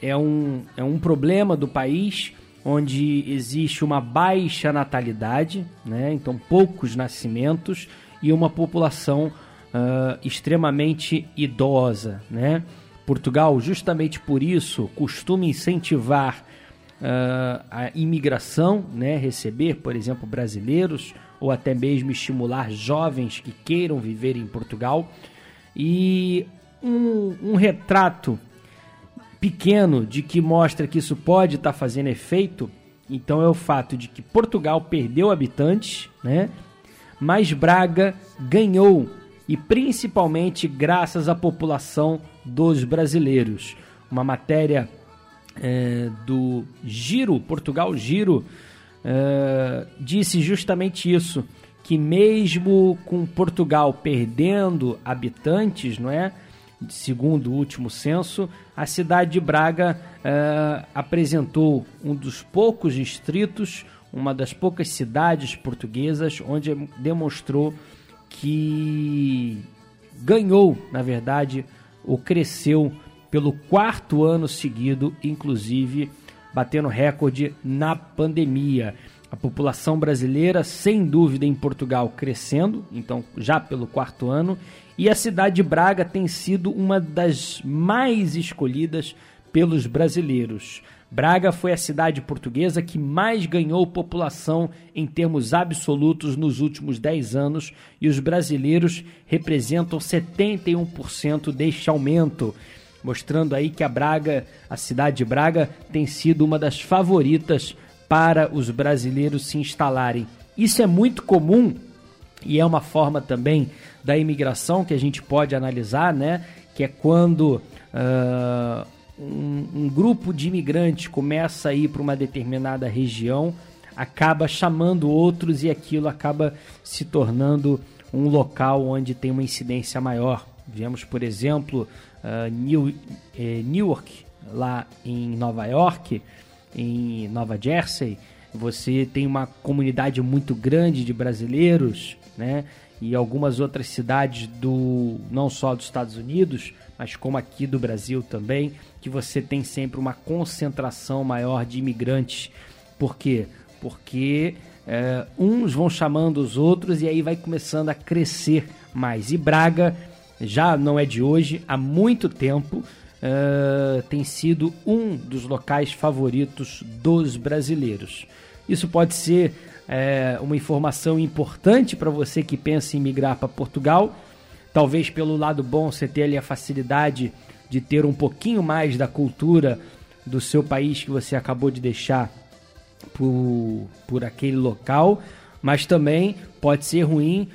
é um, é um problema do país onde existe uma baixa natalidade, né? então poucos nascimentos e uma população uh, extremamente idosa. Né? Portugal, justamente por isso, costuma incentivar uh, a imigração, né? receber, por exemplo, brasileiros ou até mesmo estimular jovens que queiram viver em Portugal. E um, um retrato pequeno de que mostra que isso pode estar tá fazendo efeito, então é o fato de que Portugal perdeu habitantes, né? Mas Braga ganhou e principalmente graças à população dos brasileiros. Uma matéria é, do Giro, Portugal Giro, é, disse justamente isso, que mesmo com Portugal perdendo habitantes, não é? segundo o último censo, a cidade de Braga uh, apresentou um dos poucos distritos, uma das poucas cidades portuguesas, onde demonstrou que ganhou, na verdade, ou cresceu pelo quarto ano seguido, inclusive batendo recorde na pandemia. A população brasileira, sem dúvida, em Portugal crescendo, então já pelo quarto ano, e a cidade de Braga tem sido uma das mais escolhidas pelos brasileiros. Braga foi a cidade portuguesa que mais ganhou população em termos absolutos nos últimos 10 anos e os brasileiros representam 71% deste aumento, mostrando aí que a Braga, a cidade de Braga, tem sido uma das favoritas para os brasileiros se instalarem. Isso é muito comum e é uma forma também da imigração que a gente pode analisar, né? Que é quando uh, um, um, grupo de imigrantes começa a ir para uma determinada região, acaba chamando outros e aquilo acaba se tornando um local onde tem uma incidência maior. Vemos, por exemplo, uh, New, eh, Newark, lá em Nova York, em Nova Jersey, você tem uma comunidade muito grande de brasileiros, né? e algumas outras cidades do não só dos Estados Unidos, mas como aqui do Brasil também, que você tem sempre uma concentração maior de imigrantes. Por quê? Porque é, uns vão chamando os outros e aí vai começando a crescer mais. E Braga já não é de hoje, há muito tempo é, tem sido um dos locais favoritos dos brasileiros. Isso pode ser é, uma informação importante para você que pensa em migrar para Portugal. Talvez pelo lado bom você ter ali a facilidade de ter um pouquinho mais da cultura do seu país que você acabou de deixar por, por aquele local, mas também pode ser ruim.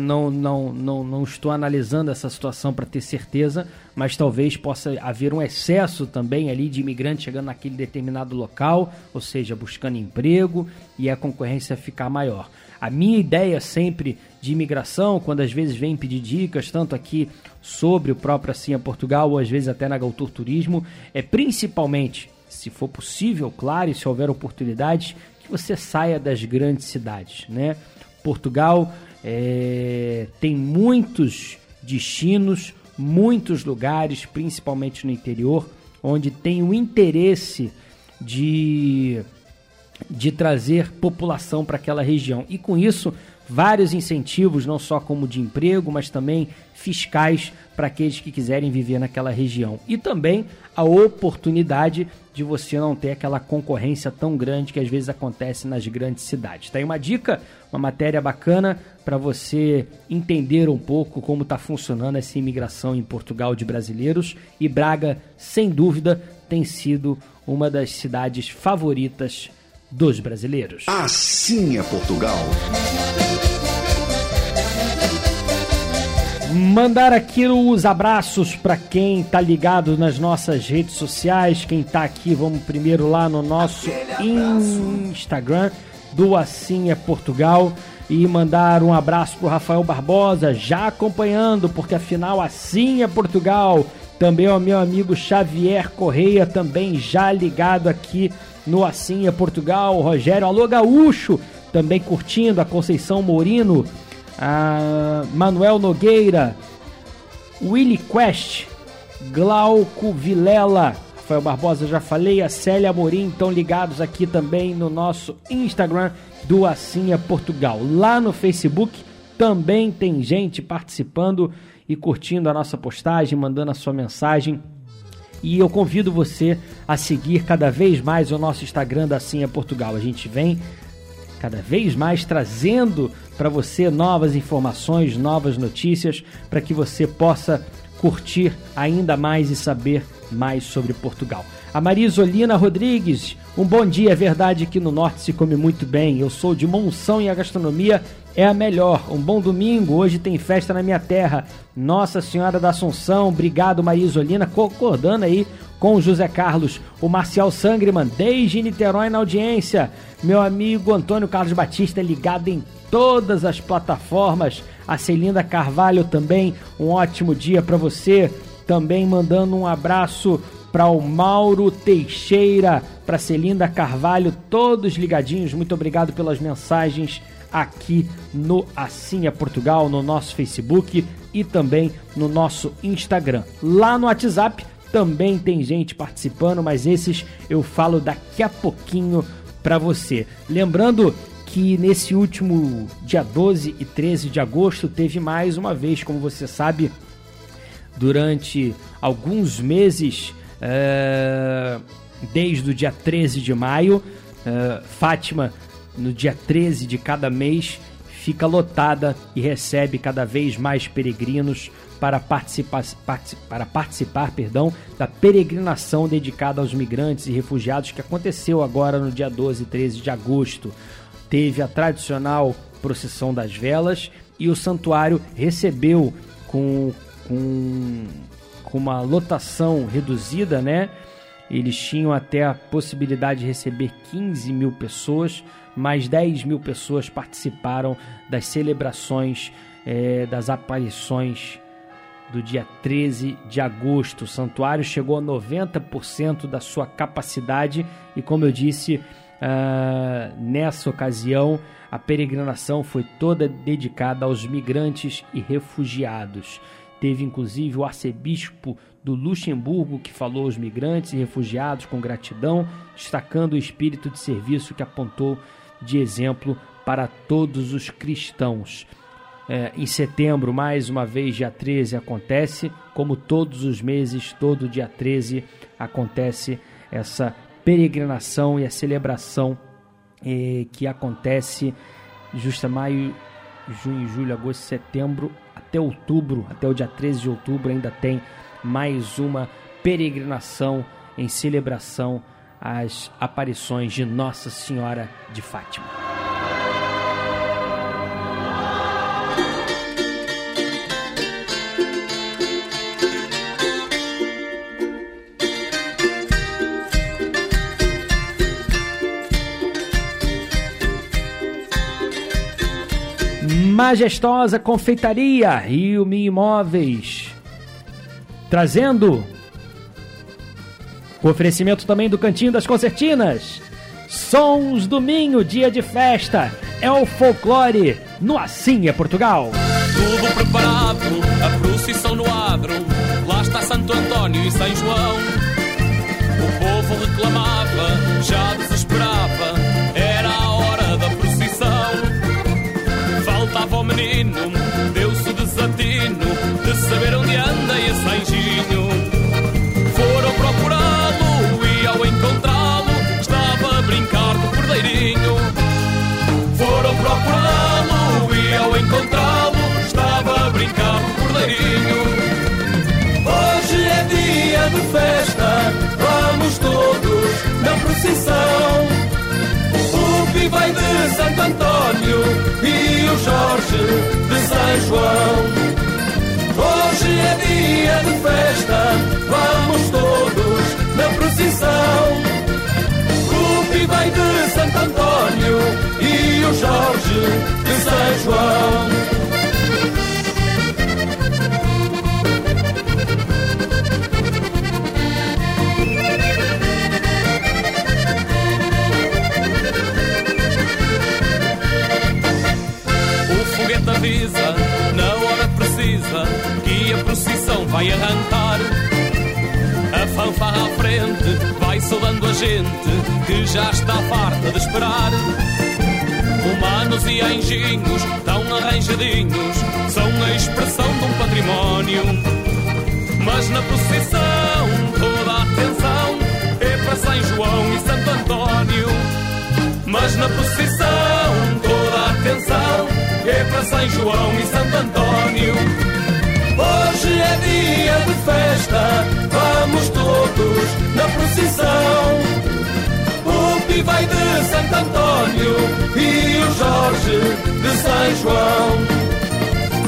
Não, não, não, não estou analisando essa situação para ter certeza, mas talvez possa haver um excesso também ali de imigrantes chegando naquele determinado local, ou seja, buscando emprego e a concorrência ficar maior. A minha ideia sempre de imigração, quando às vezes vem pedir dicas, tanto aqui sobre o próprio Assim é Portugal, ou às vezes até na Galtur Turismo, é principalmente, se for possível, claro, e se houver oportunidades, que você saia das grandes cidades, né? Portugal é, tem muitos destinos, muitos lugares, principalmente no interior, onde tem o interesse de de trazer população para aquela região. E com isso, vários incentivos, não só como de emprego, mas também fiscais para aqueles que quiserem viver naquela região. E também a oportunidade de você não ter aquela concorrência tão grande que às vezes acontece nas grandes cidades. Tá aí uma dica, uma matéria bacana para você entender um pouco como está funcionando essa imigração em Portugal de brasileiros. E Braga, sem dúvida, tem sido uma das cidades favoritas dos brasileiros. Assim é Portugal. Mandar aqui os abraços para quem tá ligado nas nossas redes sociais. Quem tá aqui, vamos primeiro lá no nosso Instagram do Assim é Portugal e mandar um abraço pro Rafael Barbosa, já acompanhando, porque afinal Assim é Portugal. Também ao meu amigo Xavier Correia, também já ligado aqui no Assim é Portugal. Rogério Alô Gaúcho, também curtindo a Conceição Morino Manuel Nogueira, Willy Quest, Glauco Vilela, Rafael Barbosa, já falei, a Célia Amorim estão ligados aqui também no nosso Instagram do é Portugal. Lá no Facebook também tem gente participando e curtindo a nossa postagem, mandando a sua mensagem. E eu convido você a seguir cada vez mais o nosso Instagram da é Portugal. A gente vem cada vez mais trazendo para você novas informações, novas notícias, para que você possa curtir ainda mais e saber mais sobre Portugal. A Marisolina Rodrigues, um bom dia. É verdade que no norte se come muito bem. Eu sou de Monção e a gastronomia é a melhor. Um bom domingo. Hoje tem festa na minha terra. Nossa Senhora da Assunção. Obrigado, Marisolina. Concordando aí com o José Carlos. O Marcial Sangreman, desde Niterói na audiência. Meu amigo Antônio Carlos Batista, ligado em todas as plataformas. A Celinda Carvalho também. Um ótimo dia para você. Também mandando um abraço para o Mauro Teixeira, para Celinda Carvalho, todos ligadinhos. Muito obrigado pelas mensagens aqui no Assim é Portugal, no nosso Facebook e também no nosso Instagram. Lá no WhatsApp também tem gente participando, mas esses eu falo daqui a pouquinho para você. Lembrando que nesse último dia 12 e 13 de agosto teve mais uma vez, como você sabe, durante alguns meses, é, desde o dia 13 de maio, é, Fátima, no dia 13 de cada mês, fica lotada e recebe cada vez mais peregrinos para participar, partici- para participar perdão, da peregrinação dedicada aos migrantes e refugiados que aconteceu agora no dia 12 e 13 de agosto. Teve a tradicional procissão das velas e o santuário recebeu com, com, com uma lotação reduzida, né? Eles tinham até a possibilidade de receber 15 mil pessoas, mais 10 mil pessoas participaram das celebrações eh, das aparições do dia 13 de agosto. O santuário chegou a 90% da sua capacidade e, como eu disse, ah, nessa ocasião a peregrinação foi toda dedicada aos migrantes e refugiados. Teve inclusive o arcebispo do Luxemburgo que falou aos migrantes e refugiados com gratidão, destacando o espírito de serviço que apontou de exemplo para todos os cristãos. É, em setembro, mais uma vez, dia 13, acontece, como todos os meses, todo dia 13 acontece essa peregrinação e a celebração eh, que acontece justa maio, junho, julho, agosto, setembro, até outubro, até o dia 13 de outubro ainda tem mais uma peregrinação em celebração as aparições de Nossa Senhora de Fátima. Majestosa Confeitaria Rio Mi Imóveis. Trazendo o oferecimento também do Cantinho das Concertinas. Sons do Minho, dia de festa. É o folclore no Assim é Portugal. Tudo preparado, a procissão no adro. Lá está Santo António e São João. O povo reclamava, já desesperava. Menino, deu-se o desatino de saber onde anda esse anjinho. Foram procurá-lo e ao encontrá-lo estava a brincar do cordeirinho. Foram procurá-lo e ao encontrá-lo estava a brincar do cordeirinho. Hoje é dia de festa, vamos todos na procissão. O vai de Santo E o Jorge de São João. Hoje é dia de festa, vamos todos na procissão. O Pi vai de Santo António e o Jorge de São João. Na hora precisa, que a procissão vai arrancar. A fanfarra à frente vai saudando a gente que já está farta de esperar. Humanos e anjinhos tão arranjadinhos, são a expressão de um património. Mas na procissão toda a atenção é para São João e Santo António. Mas na procissão para São João e Santo António. Hoje é dia de festa, vamos todos na procissão. O Pi de Santo António e o Jorge de São João.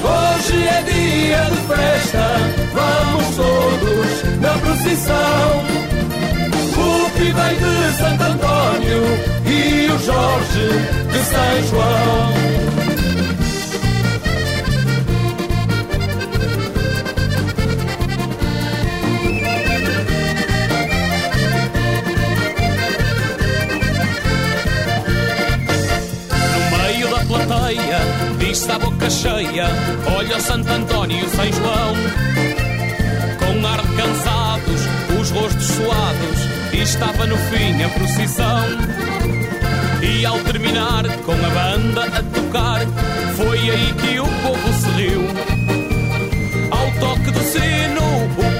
Hoje é dia de festa, vamos todos na procissão. O vai de Santo António e o Jorge de São João. Diz-se a boca cheia: Olha Santo António e São João. Com ar cansados, os rostos suados, e estava no fim a procissão. E ao terminar, com a banda a tocar, foi aí que o povo se riu. Ao toque do sino, o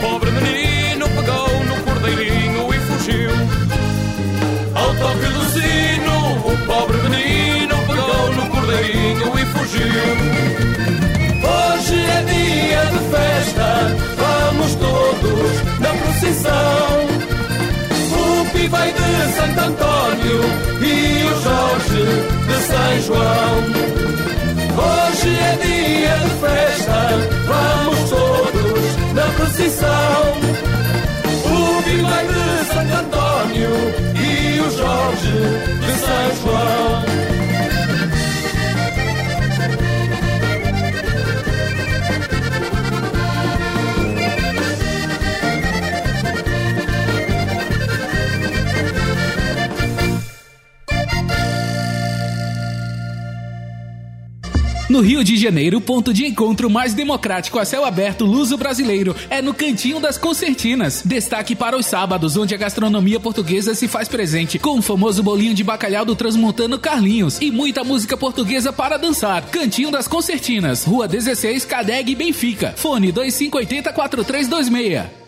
festa, vamos todos na procissão. O Pi vai de Santo António e o Jorge No Rio de Janeiro, o ponto de encontro mais democrático a céu aberto luso-brasileiro é no Cantinho das Concertinas. Destaque para os sábados, onde a gastronomia portuguesa se faz presente, com o famoso bolinho de bacalhau do transmontano Carlinhos e muita música portuguesa para dançar. Cantinho das Concertinas, Rua 16, Cadeg, Benfica. Fone 2580 4326.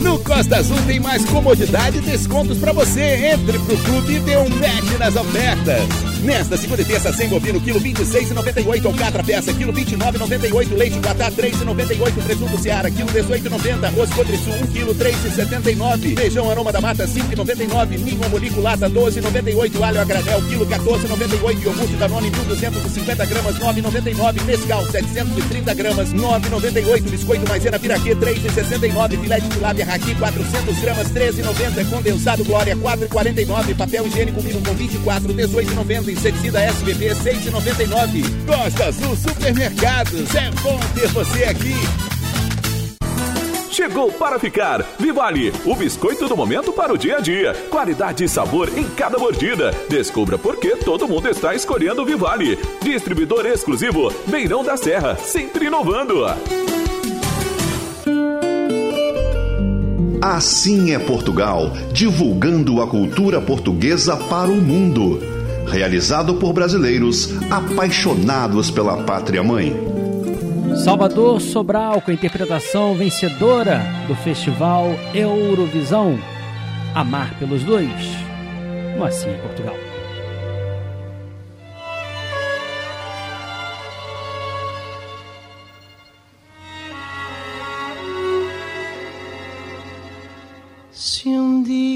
No Costa Azul tem mais comodidade e descontos pra você. Entre pro clube e dê um match nas ofertas. Nesta segunda e terça, sem bovino, quilo 26,98. Alcatra peça, quilo 29,98. Leite Guatá, 3,98. Presunto Seara, quilo 18,90. Arroz Cotrisul, 1 quilo 3,79. Feijão Aroma da Mata, 5,99. Ninho Moliculata, 12,98. Alho a granel, quilo 14,98. Iogurte Danone, 1.250 gramas, 9,99. Mescal, 730 gramas, 9,98. Biscoito Maisena Piraquê, 3,69. Filé de tilápia Raqui, 400 gramas, 13,90. Condensado Glória, 4,49. Papel higiênico Mino com 24, 18,90. Inseticida SBP, 6,99. Costa Azul Supermercados, é bom ter você aqui. Chegou para ficar. Vivale, o biscoito do momento para o dia a dia. Qualidade e sabor em cada mordida. Descubra por que todo mundo está escolhendo o Vivale. Distribuidor exclusivo, Beirão da Serra, sempre inovando. Assim é Portugal, divulgando a cultura portuguesa para o mundo. Realizado por brasileiros apaixonados pela pátria mãe. Salvador Sobral com a interpretação vencedora do festival Eurovisão. Amar pelos dois. No Assim é Portugal. Se um dia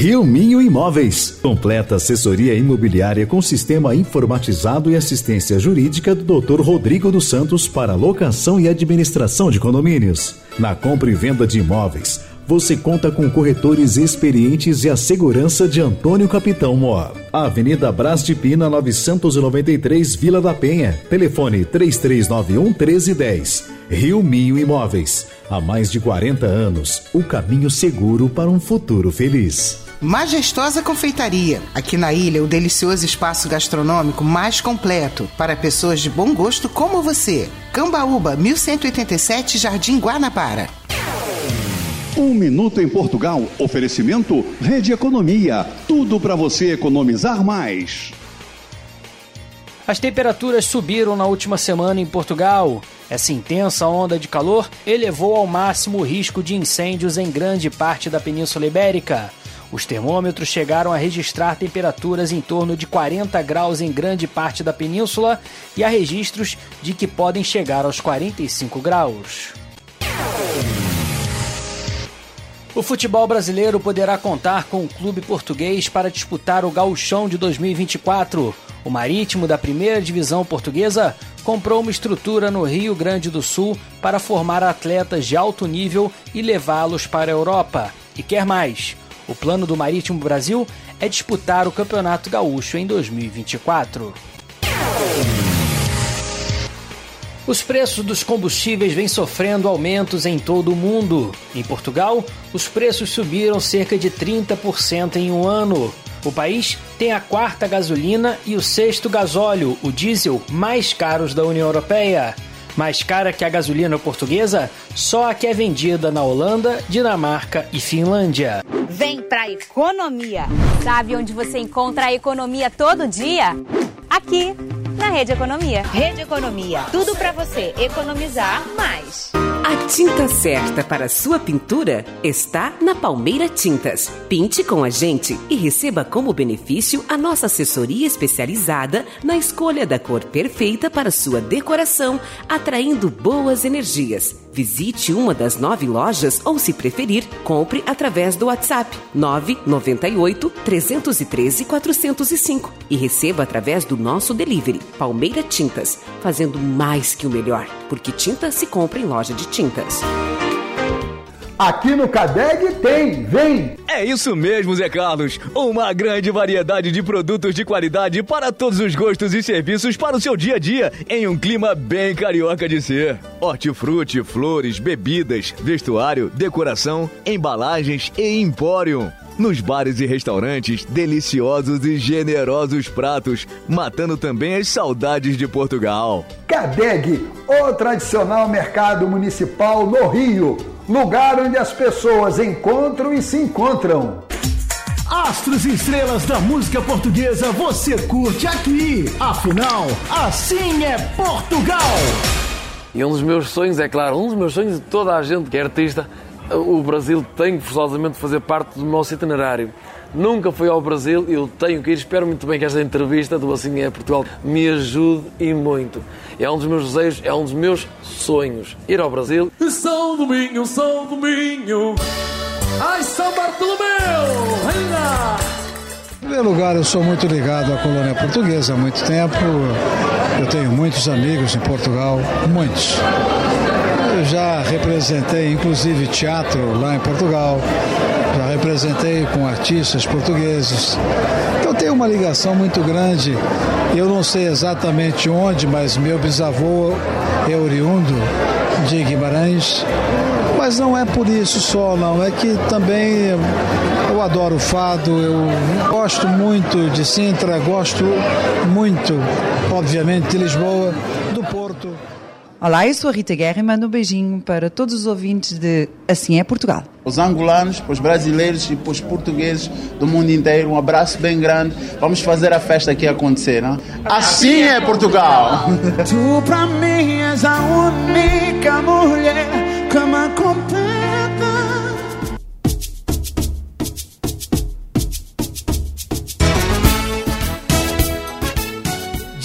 Rio Minho Imóveis. Completa assessoria imobiliária com sistema informatizado e assistência jurídica do Dr. Rodrigo dos Santos para locação e administração de condomínios. Na compra e venda de imóveis, você conta com corretores experientes e a segurança de Antônio Capitão Mó. Avenida Brás de Pina 993, Vila da Penha. Telefone 3391 1310. Rio Minho Imóveis. Há mais de 40 anos, o caminho seguro para um futuro feliz. Majestosa Confeitaria. Aqui na ilha, o delicioso espaço gastronômico mais completo para pessoas de bom gosto como você. Cambaúba, 1187, Jardim Guanabara. Um minuto em Portugal. Oferecimento Rede Economia. Tudo para você economizar mais. As temperaturas subiram na última semana em Portugal. Essa intensa onda de calor elevou ao máximo o risco de incêndios em grande parte da Península Ibérica. Os termômetros chegaram a registrar temperaturas em torno de 40 graus em grande parte da península e há registros de que podem chegar aos 45 graus. O futebol brasileiro poderá contar com o clube português para disputar o Gauchão de 2024. O Marítimo da primeira divisão portuguesa comprou uma estrutura no Rio Grande do Sul para formar atletas de alto nível e levá-los para a Europa. E quer mais. O plano do Marítimo Brasil é disputar o Campeonato Gaúcho em 2024. Os preços dos combustíveis vêm sofrendo aumentos em todo o mundo. Em Portugal, os preços subiram cerca de 30% em um ano. O país tem a quarta gasolina e o sexto gasóleo, o diesel, mais caros da União Europeia. Mais cara que a gasolina portuguesa, só a que é vendida na Holanda, Dinamarca e Finlândia. Vem pra economia. Sabe onde você encontra a economia todo dia? Aqui, na Rede Economia. Rede Economia, tudo pra você economizar mais. A tinta certa para sua pintura está na Palmeira Tintas. Pinte com a gente e receba como benefício a nossa assessoria especializada na escolha da cor perfeita para sua decoração, atraindo boas energias. Visite uma das nove lojas ou, se preferir, compre através do WhatsApp 998 313 405 e receba através do nosso delivery Palmeira Tintas, fazendo mais que o melhor, porque tinta se compra em loja de tintas. Aqui no Cadeg tem, vem! É isso mesmo, Zé Carlos. Uma grande variedade de produtos de qualidade para todos os gostos e serviços para o seu dia a dia, em um clima bem carioca de ser. Hortifruti, flores, bebidas, vestuário, decoração, embalagens e empório. Nos bares e restaurantes, deliciosos e generosos pratos, matando também as saudades de Portugal. Cadeg, o tradicional mercado municipal no Rio, lugar onde as pessoas encontram e se encontram. Astros e estrelas da música portuguesa você curte aqui. Afinal, assim é Portugal. E um dos meus sonhos, é claro, um dos meus sonhos de toda a gente que é artista, o Brasil tem que forçosamente fazer parte do nosso itinerário. Nunca fui ao Brasil, eu tenho que ir. Espero muito bem que esta entrevista do Assim é Portugal me ajude e muito. É um dos meus desejos, é um dos meus sonhos. Ir ao Brasil. São Domingo, São Domingo. Ai, São Bartolomeu! Lá! Em primeiro lugar, eu sou muito ligado à colônia portuguesa há muito tempo. Eu tenho muitos amigos em Portugal, muitos. Eu já representei, inclusive, teatro lá em Portugal. Já representei com artistas portugueses. Então tenho uma ligação muito grande. Eu não sei exatamente onde, mas meu bisavô é oriundo de Guimarães. Mas não é por isso só, não. É que também eu adoro fado, eu gosto muito de Sintra, gosto muito, obviamente, de Lisboa, do Porto. Olá, eu sou a Rita Guerra e mando um beijinho para todos os ouvintes de Assim é Portugal. Os angolanos, para os brasileiros e para os portugueses do mundo inteiro, um abraço bem grande. Vamos fazer a festa aqui acontecer, não? Assim é Portugal! Tu pra mim és a única mulher que me.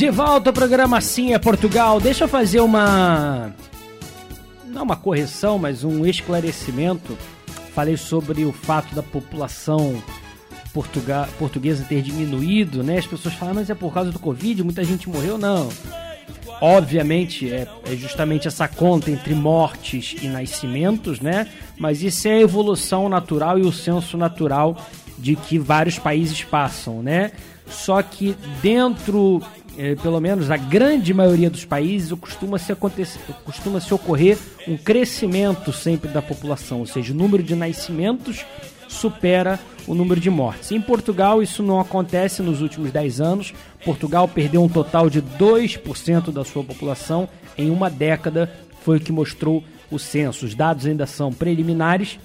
De volta ao programa Sim é Portugal. Deixa eu fazer uma. Não uma correção, mas um esclarecimento. Falei sobre o fato da população portuga... portuguesa ter diminuído, né? As pessoas falam, mas é por causa do Covid, muita gente morreu. Não. Obviamente, é, é justamente essa conta entre mortes e nascimentos, né? mas isso é a evolução natural e o senso natural de que vários países passam, né? Só que dentro, eh, pelo menos a grande maioria dos países, costuma se, acontecer, costuma se ocorrer um crescimento sempre da população, ou seja, o número de nascimentos supera o número de mortes. Em Portugal, isso não acontece nos últimos 10 anos. Portugal perdeu um total de 2% da sua população em uma década, foi o que mostrou o censo. Os dados ainda são preliminares,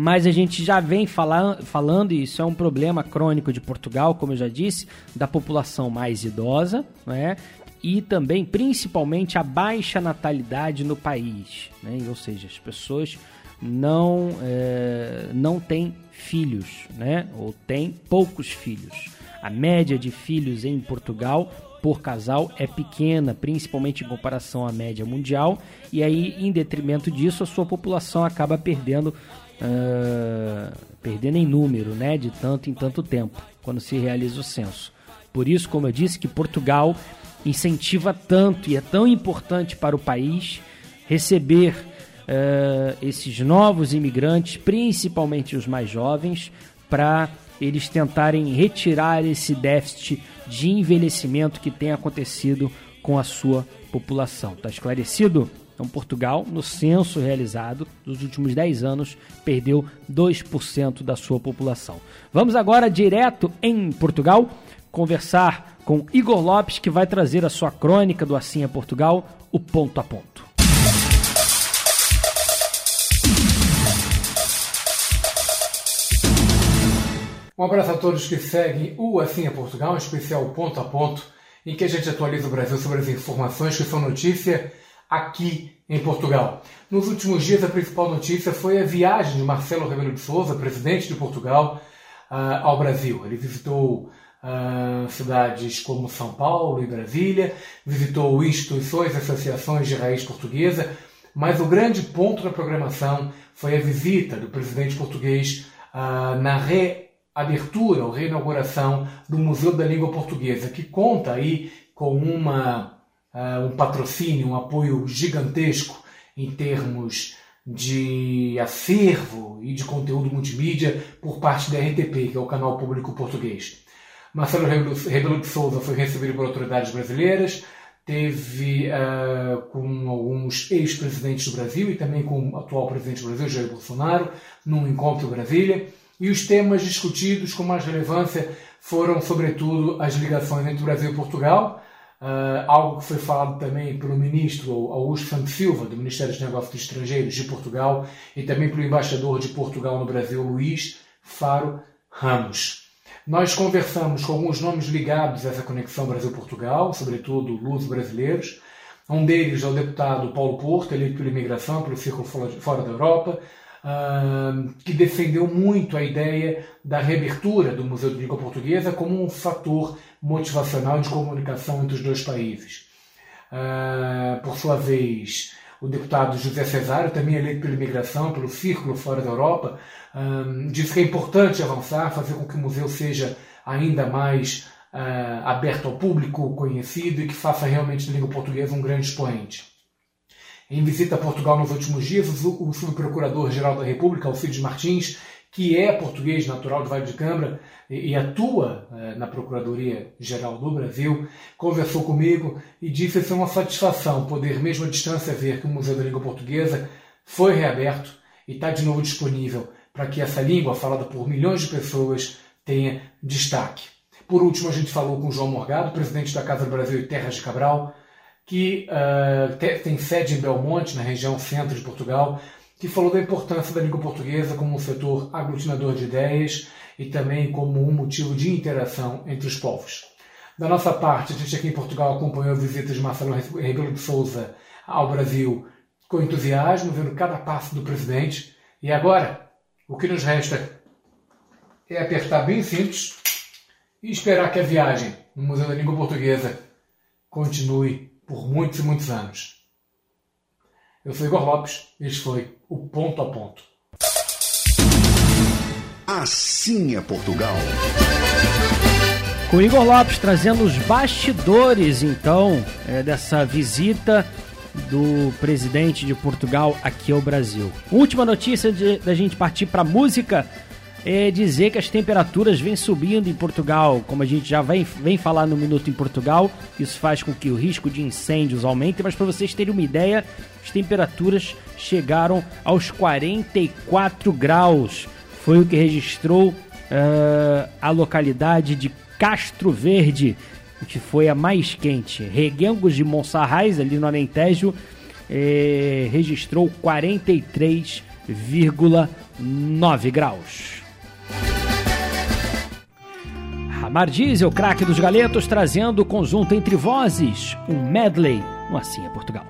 mas a gente já vem fala, falando, e isso é um problema crônico de Portugal, como eu já disse, da população mais idosa, né? e também, principalmente, a baixa natalidade no país, né? ou seja, as pessoas não, é, não têm filhos, né? ou têm poucos filhos. A média de filhos em Portugal por casal é pequena, principalmente em comparação à média mundial, e aí, em detrimento disso, a sua população acaba perdendo, uh, perdendo em número, né, de tanto em tanto tempo, quando se realiza o censo. Por isso, como eu disse, que Portugal incentiva tanto e é tão importante para o país receber uh, esses novos imigrantes, principalmente os mais jovens, para eles tentarem retirar esse déficit de envelhecimento que tem acontecido com a sua população. Está esclarecido? Então, Portugal, no censo realizado nos últimos 10 anos, perdeu 2% da sua população. Vamos agora direto em Portugal conversar com Igor Lopes, que vai trazer a sua crônica do Assim é Portugal, o ponto a ponto. Um abraço a todos que seguem o Assim é Portugal, um especial ponto a ponto, em que a gente atualiza o Brasil sobre as informações que são notícia aqui em Portugal. Nos últimos dias, a principal notícia foi a viagem de Marcelo Rebelo de Souza, presidente de Portugal, uh, ao Brasil. Ele visitou uh, cidades como São Paulo e Brasília, visitou instituições e associações de raiz portuguesa, mas o grande ponto da programação foi a visita do presidente português uh, na re abertura ou reinauguração do Museu da Língua Portuguesa, que conta aí com uma, uh, um patrocínio, um apoio gigantesco em termos de acervo e de conteúdo multimídia por parte da RTP, que é o canal público português. Marcelo Rebelo de Souza foi recebido por autoridades brasileiras, teve uh, com alguns ex-presidentes do Brasil e também com o atual presidente do Brasil, Jair Bolsonaro, num encontro em Brasília e os temas discutidos com mais relevância foram, sobretudo, as ligações entre o Brasil e Portugal, uh, algo que foi falado também pelo ministro Augusto Santos Silva, do Ministério dos Negócios Estrangeiros de Portugal, e também pelo embaixador de Portugal no Brasil, Luís Faro Ramos. Nós conversamos com alguns nomes ligados a essa conexão Brasil-Portugal, sobretudo luz brasileiros. Um deles é o deputado Paulo Porto, eleito pela imigração, pelo Círculo Fora da Europa, que defendeu muito a ideia da reabertura do Museu de Língua Portuguesa como um fator motivacional de comunicação entre os dois países. Uh, por sua vez, o deputado José Cesário, também eleito pela imigração, pelo Círculo Fora da Europa, disse que é importante avançar, fazer com que o museu seja ainda mais uh, aberto ao público, conhecido e que faça realmente da língua portuguesa um grande expoente. Em visita a Portugal nos últimos dias, o subprocurador-geral da República, Alcides Martins, que é português natural de Vale de Câmara e, e atua eh, na Procuradoria-Geral do Brasil, conversou comigo e disse ser uma satisfação poder, mesmo à distância, ver que o Museu da Língua Portuguesa foi reaberto e está de novo disponível para que essa língua, falada por milhões de pessoas, tenha destaque. Por último, a gente falou com João Morgado, presidente da Casa do Brasil e Terras de Cabral, que uh, tem sede em Belmonte, na região centro de Portugal, que falou da importância da língua portuguesa como um setor aglutinador de ideias e também como um motivo de interação entre os povos. Da nossa parte, a gente aqui em Portugal acompanhou a visita de Marcelo Rebelo de Souza ao Brasil com entusiasmo, vendo cada passo do presidente. E agora, o que nos resta é apertar bem simples e esperar que a viagem no Museu da Língua Portuguesa continue por muitos e muitos anos. Eu sou Igor Lopes e este foi o Ponto a Ponto. Assim é Portugal. Com Igor Lopes trazendo os bastidores, então, é, dessa visita do presidente de Portugal aqui ao Brasil. Última notícia de, da gente partir para música é dizer que as temperaturas vêm subindo em Portugal, como a gente já vem, vem falar no Minuto em Portugal, isso faz com que o risco de incêndios aumente, mas para vocês terem uma ideia, as temperaturas chegaram aos 44 graus. Foi o que registrou uh, a localidade de Castro Verde, que foi a mais quente. Reguengos de Monsarrais, ali no Alentejo, eh, registrou 43,9 graus. Ramar Diesel, craque dos galetos, trazendo o conjunto entre vozes, um medley no Assim é Portugal.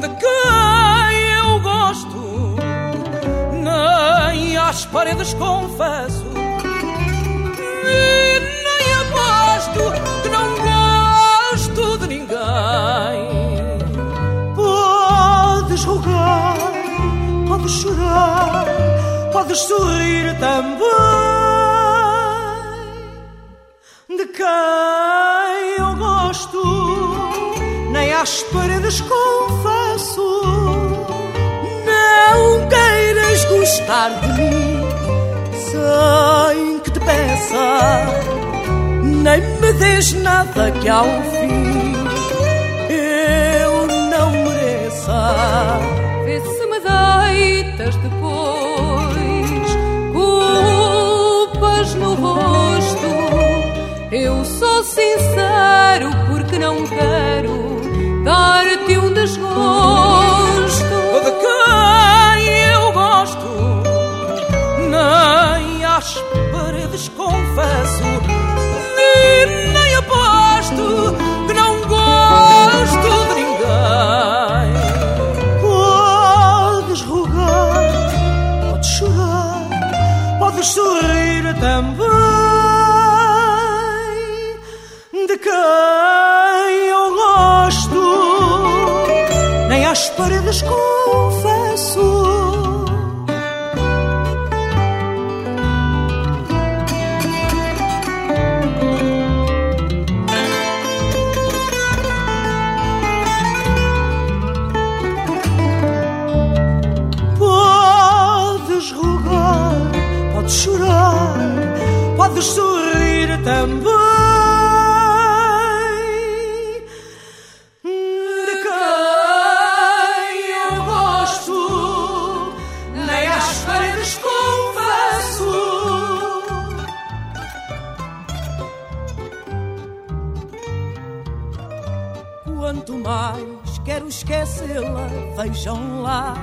De quem eu gosto, nem às paredes confesso, podes sorrir também. De quem eu gosto, nem às paredes confesso. Não queiras gostar de mim sem que te peça, nem me des nada que ao fim eu não mereça. Vê se me deitas depois no rosto. Eu sou sincero porque não quero dar-te um desgosto. Paredes confesso. Podes rogar, podes chorar, podes sorrir também. Vejam lá.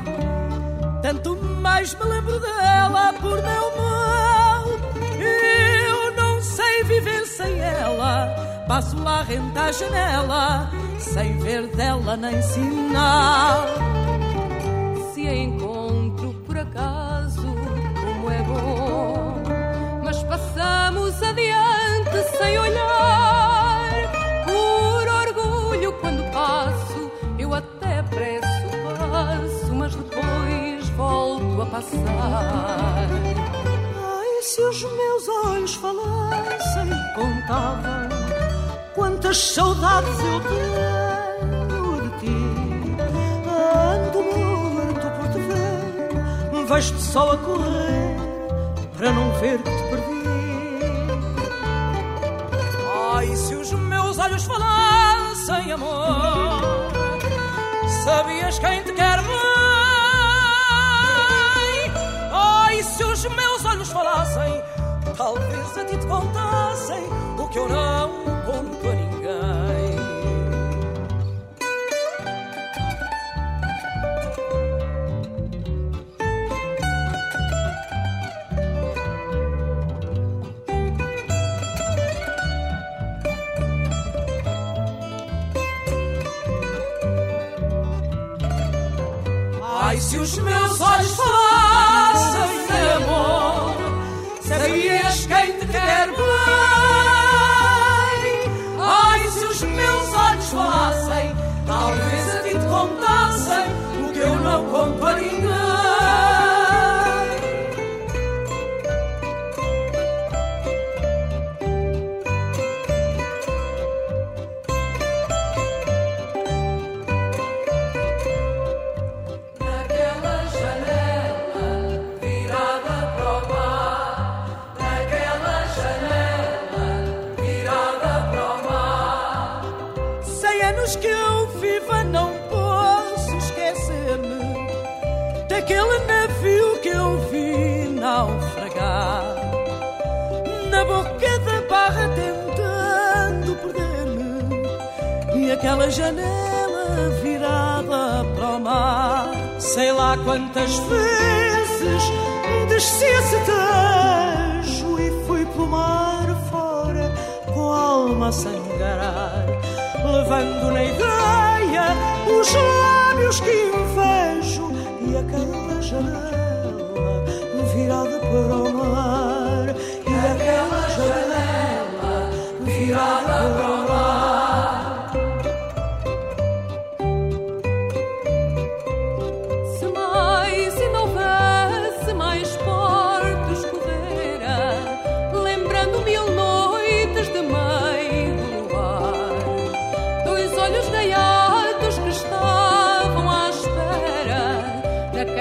Tanto mais me lembro dela por meu mal. Eu não sei viver sem ela. Passo lá renta à janela, sem ver dela nem sinal. Contavam quantas saudades eu tenho de ti. Ando morto por te ver, vejo-te só a correr para não ver que te perdi. Ai, se os meus olhos falassem, amor, sabias quem te quer bem? Ai, se os meus olhos falassem, talvez a ti te contassem o que eu não conto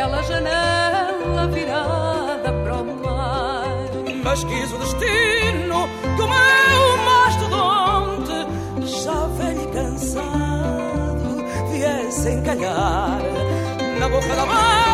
daquela janela virada para o mar. Mas quis o destino que o meu mastodonte, já velho e cansado, viesse encalhar na boca da barra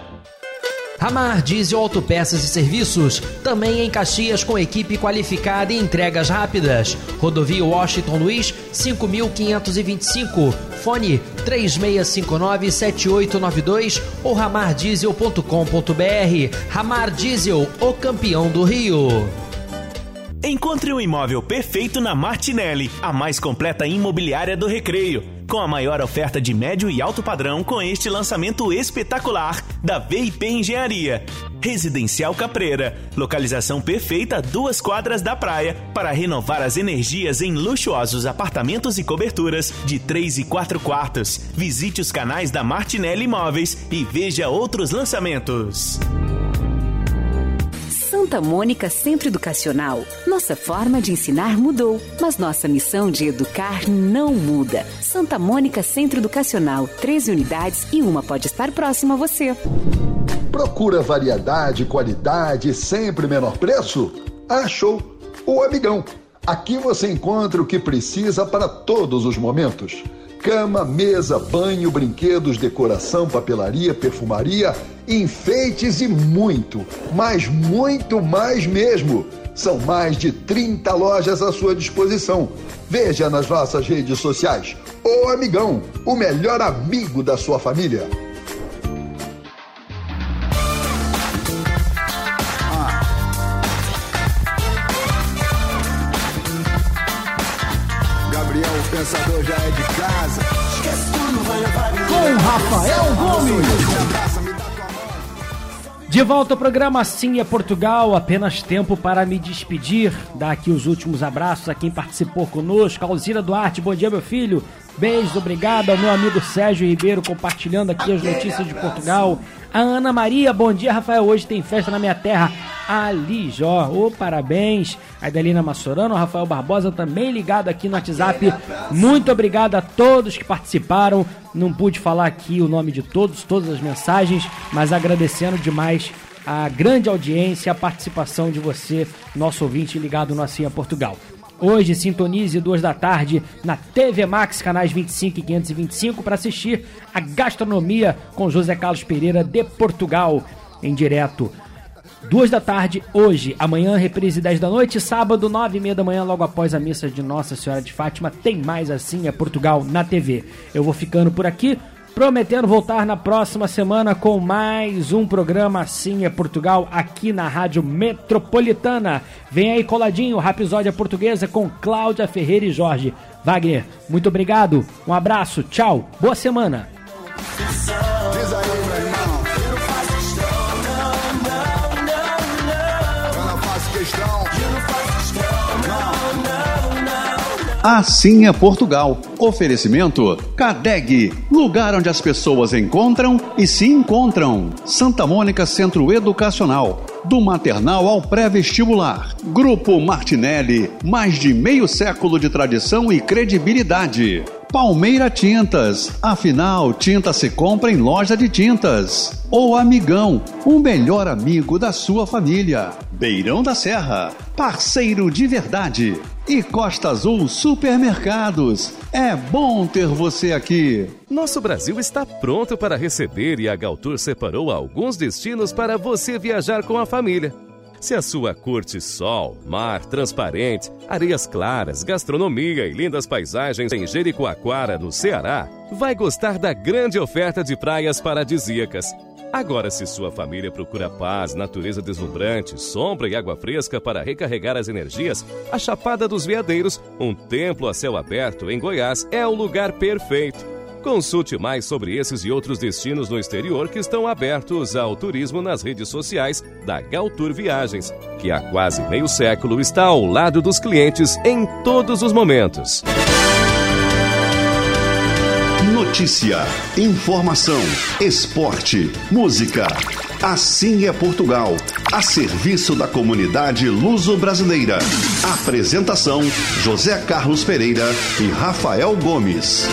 Ramar Diesel Autopeças e Serviços, também em Caxias com equipe qualificada e entregas rápidas. Rodovia Washington Luiz, 5525. Fone 36597892 ou ramardiesel.com.br. Ramar Diesel, o campeão do Rio. Encontre um imóvel perfeito na Martinelli, a mais completa imobiliária do Recreio. Com a maior oferta de médio e alto padrão com este lançamento espetacular da VIP Engenharia. Residencial Capreira, localização perfeita duas quadras da praia para renovar as energias em luxuosos apartamentos e coberturas de 3 e 4 quartos. Visite os canais da Martinelli Imóveis e veja outros lançamentos. Santa Mônica Centro Educacional. Nossa forma de ensinar mudou, mas nossa missão de educar não muda. Santa Mônica Centro Educacional, 13 unidades e uma pode estar próxima a você. Procura variedade, qualidade sempre menor preço? Achou! O Amigão. Aqui você encontra o que precisa para todos os momentos. Cama, mesa, banho, brinquedos, decoração, papelaria, perfumaria, enfeites e muito, mas muito mais mesmo. São mais de 30 lojas à sua disposição. Veja nas nossas redes sociais. O Amigão, o melhor amigo da sua família. Rafael Gomes. De volta ao programa Sim é Portugal, apenas tempo para me despedir. Dar aqui os últimos abraços a quem participou conosco. Alzira Duarte, bom dia, meu filho. Beijos, obrigado ao meu amigo Sérgio Ribeiro compartilhando aqui as notícias de Portugal. A Ana Maria, bom dia, Rafael. Hoje tem festa na minha terra, Alijó. Ô, parabéns. A Adelina Massorano, Rafael Barbosa também ligado aqui no WhatsApp. Muito obrigado a todos que participaram. Não pude falar aqui o nome de todos, todas as mensagens, mas agradecendo demais a grande audiência, a participação de você, nosso ouvinte ligado no é Portugal. Hoje, sintonize duas da tarde na TV Max, canais 25 e 525, para assistir a gastronomia com José Carlos Pereira de Portugal, em direto. Duas da tarde, hoje, amanhã, reprise 10 da noite, sábado, 9 e meia da manhã, logo após a missa de Nossa Senhora de Fátima, tem mais assim é Portugal na TV. Eu vou ficando por aqui, prometendo voltar na próxima semana com mais um programa Assim é Portugal aqui na Rádio Metropolitana. Vem aí coladinho, Rapisódia Portuguesa com Cláudia Ferreira e Jorge. Wagner, muito obrigado, um abraço, tchau, boa semana. Assim é Portugal. Oferecimento Cadeg, lugar onde as pessoas encontram e se encontram. Santa Mônica Centro Educacional, do maternal ao pré-vestibular. Grupo Martinelli, mais de meio século de tradição e credibilidade. Palmeira Tintas. Afinal, tinta se compra em loja de tintas. O Amigão, o melhor amigo da sua família. Beirão da Serra, parceiro de verdade. E Costa Azul Supermercados. É bom ter você aqui. Nosso Brasil está pronto para receber e a Galtour separou alguns destinos para você viajar com a família. Se a sua curte sol, mar transparente, areias claras, gastronomia e lindas paisagens em Jericoacoara, no Ceará, vai gostar da grande oferta de praias paradisíacas. Agora, se sua família procura paz, natureza deslumbrante, sombra e água fresca para recarregar as energias, a Chapada dos Veadeiros, um templo a céu aberto em Goiás, é o lugar perfeito. Consulte mais sobre esses e outros destinos no exterior que estão abertos ao turismo nas redes sociais da Galtour Viagens, que há quase meio século está ao lado dos clientes em todos os momentos. Notícia, informação, esporte, música. Assim é Portugal, a serviço da comunidade luso-brasileira. Apresentação: José Carlos Pereira e Rafael Gomes.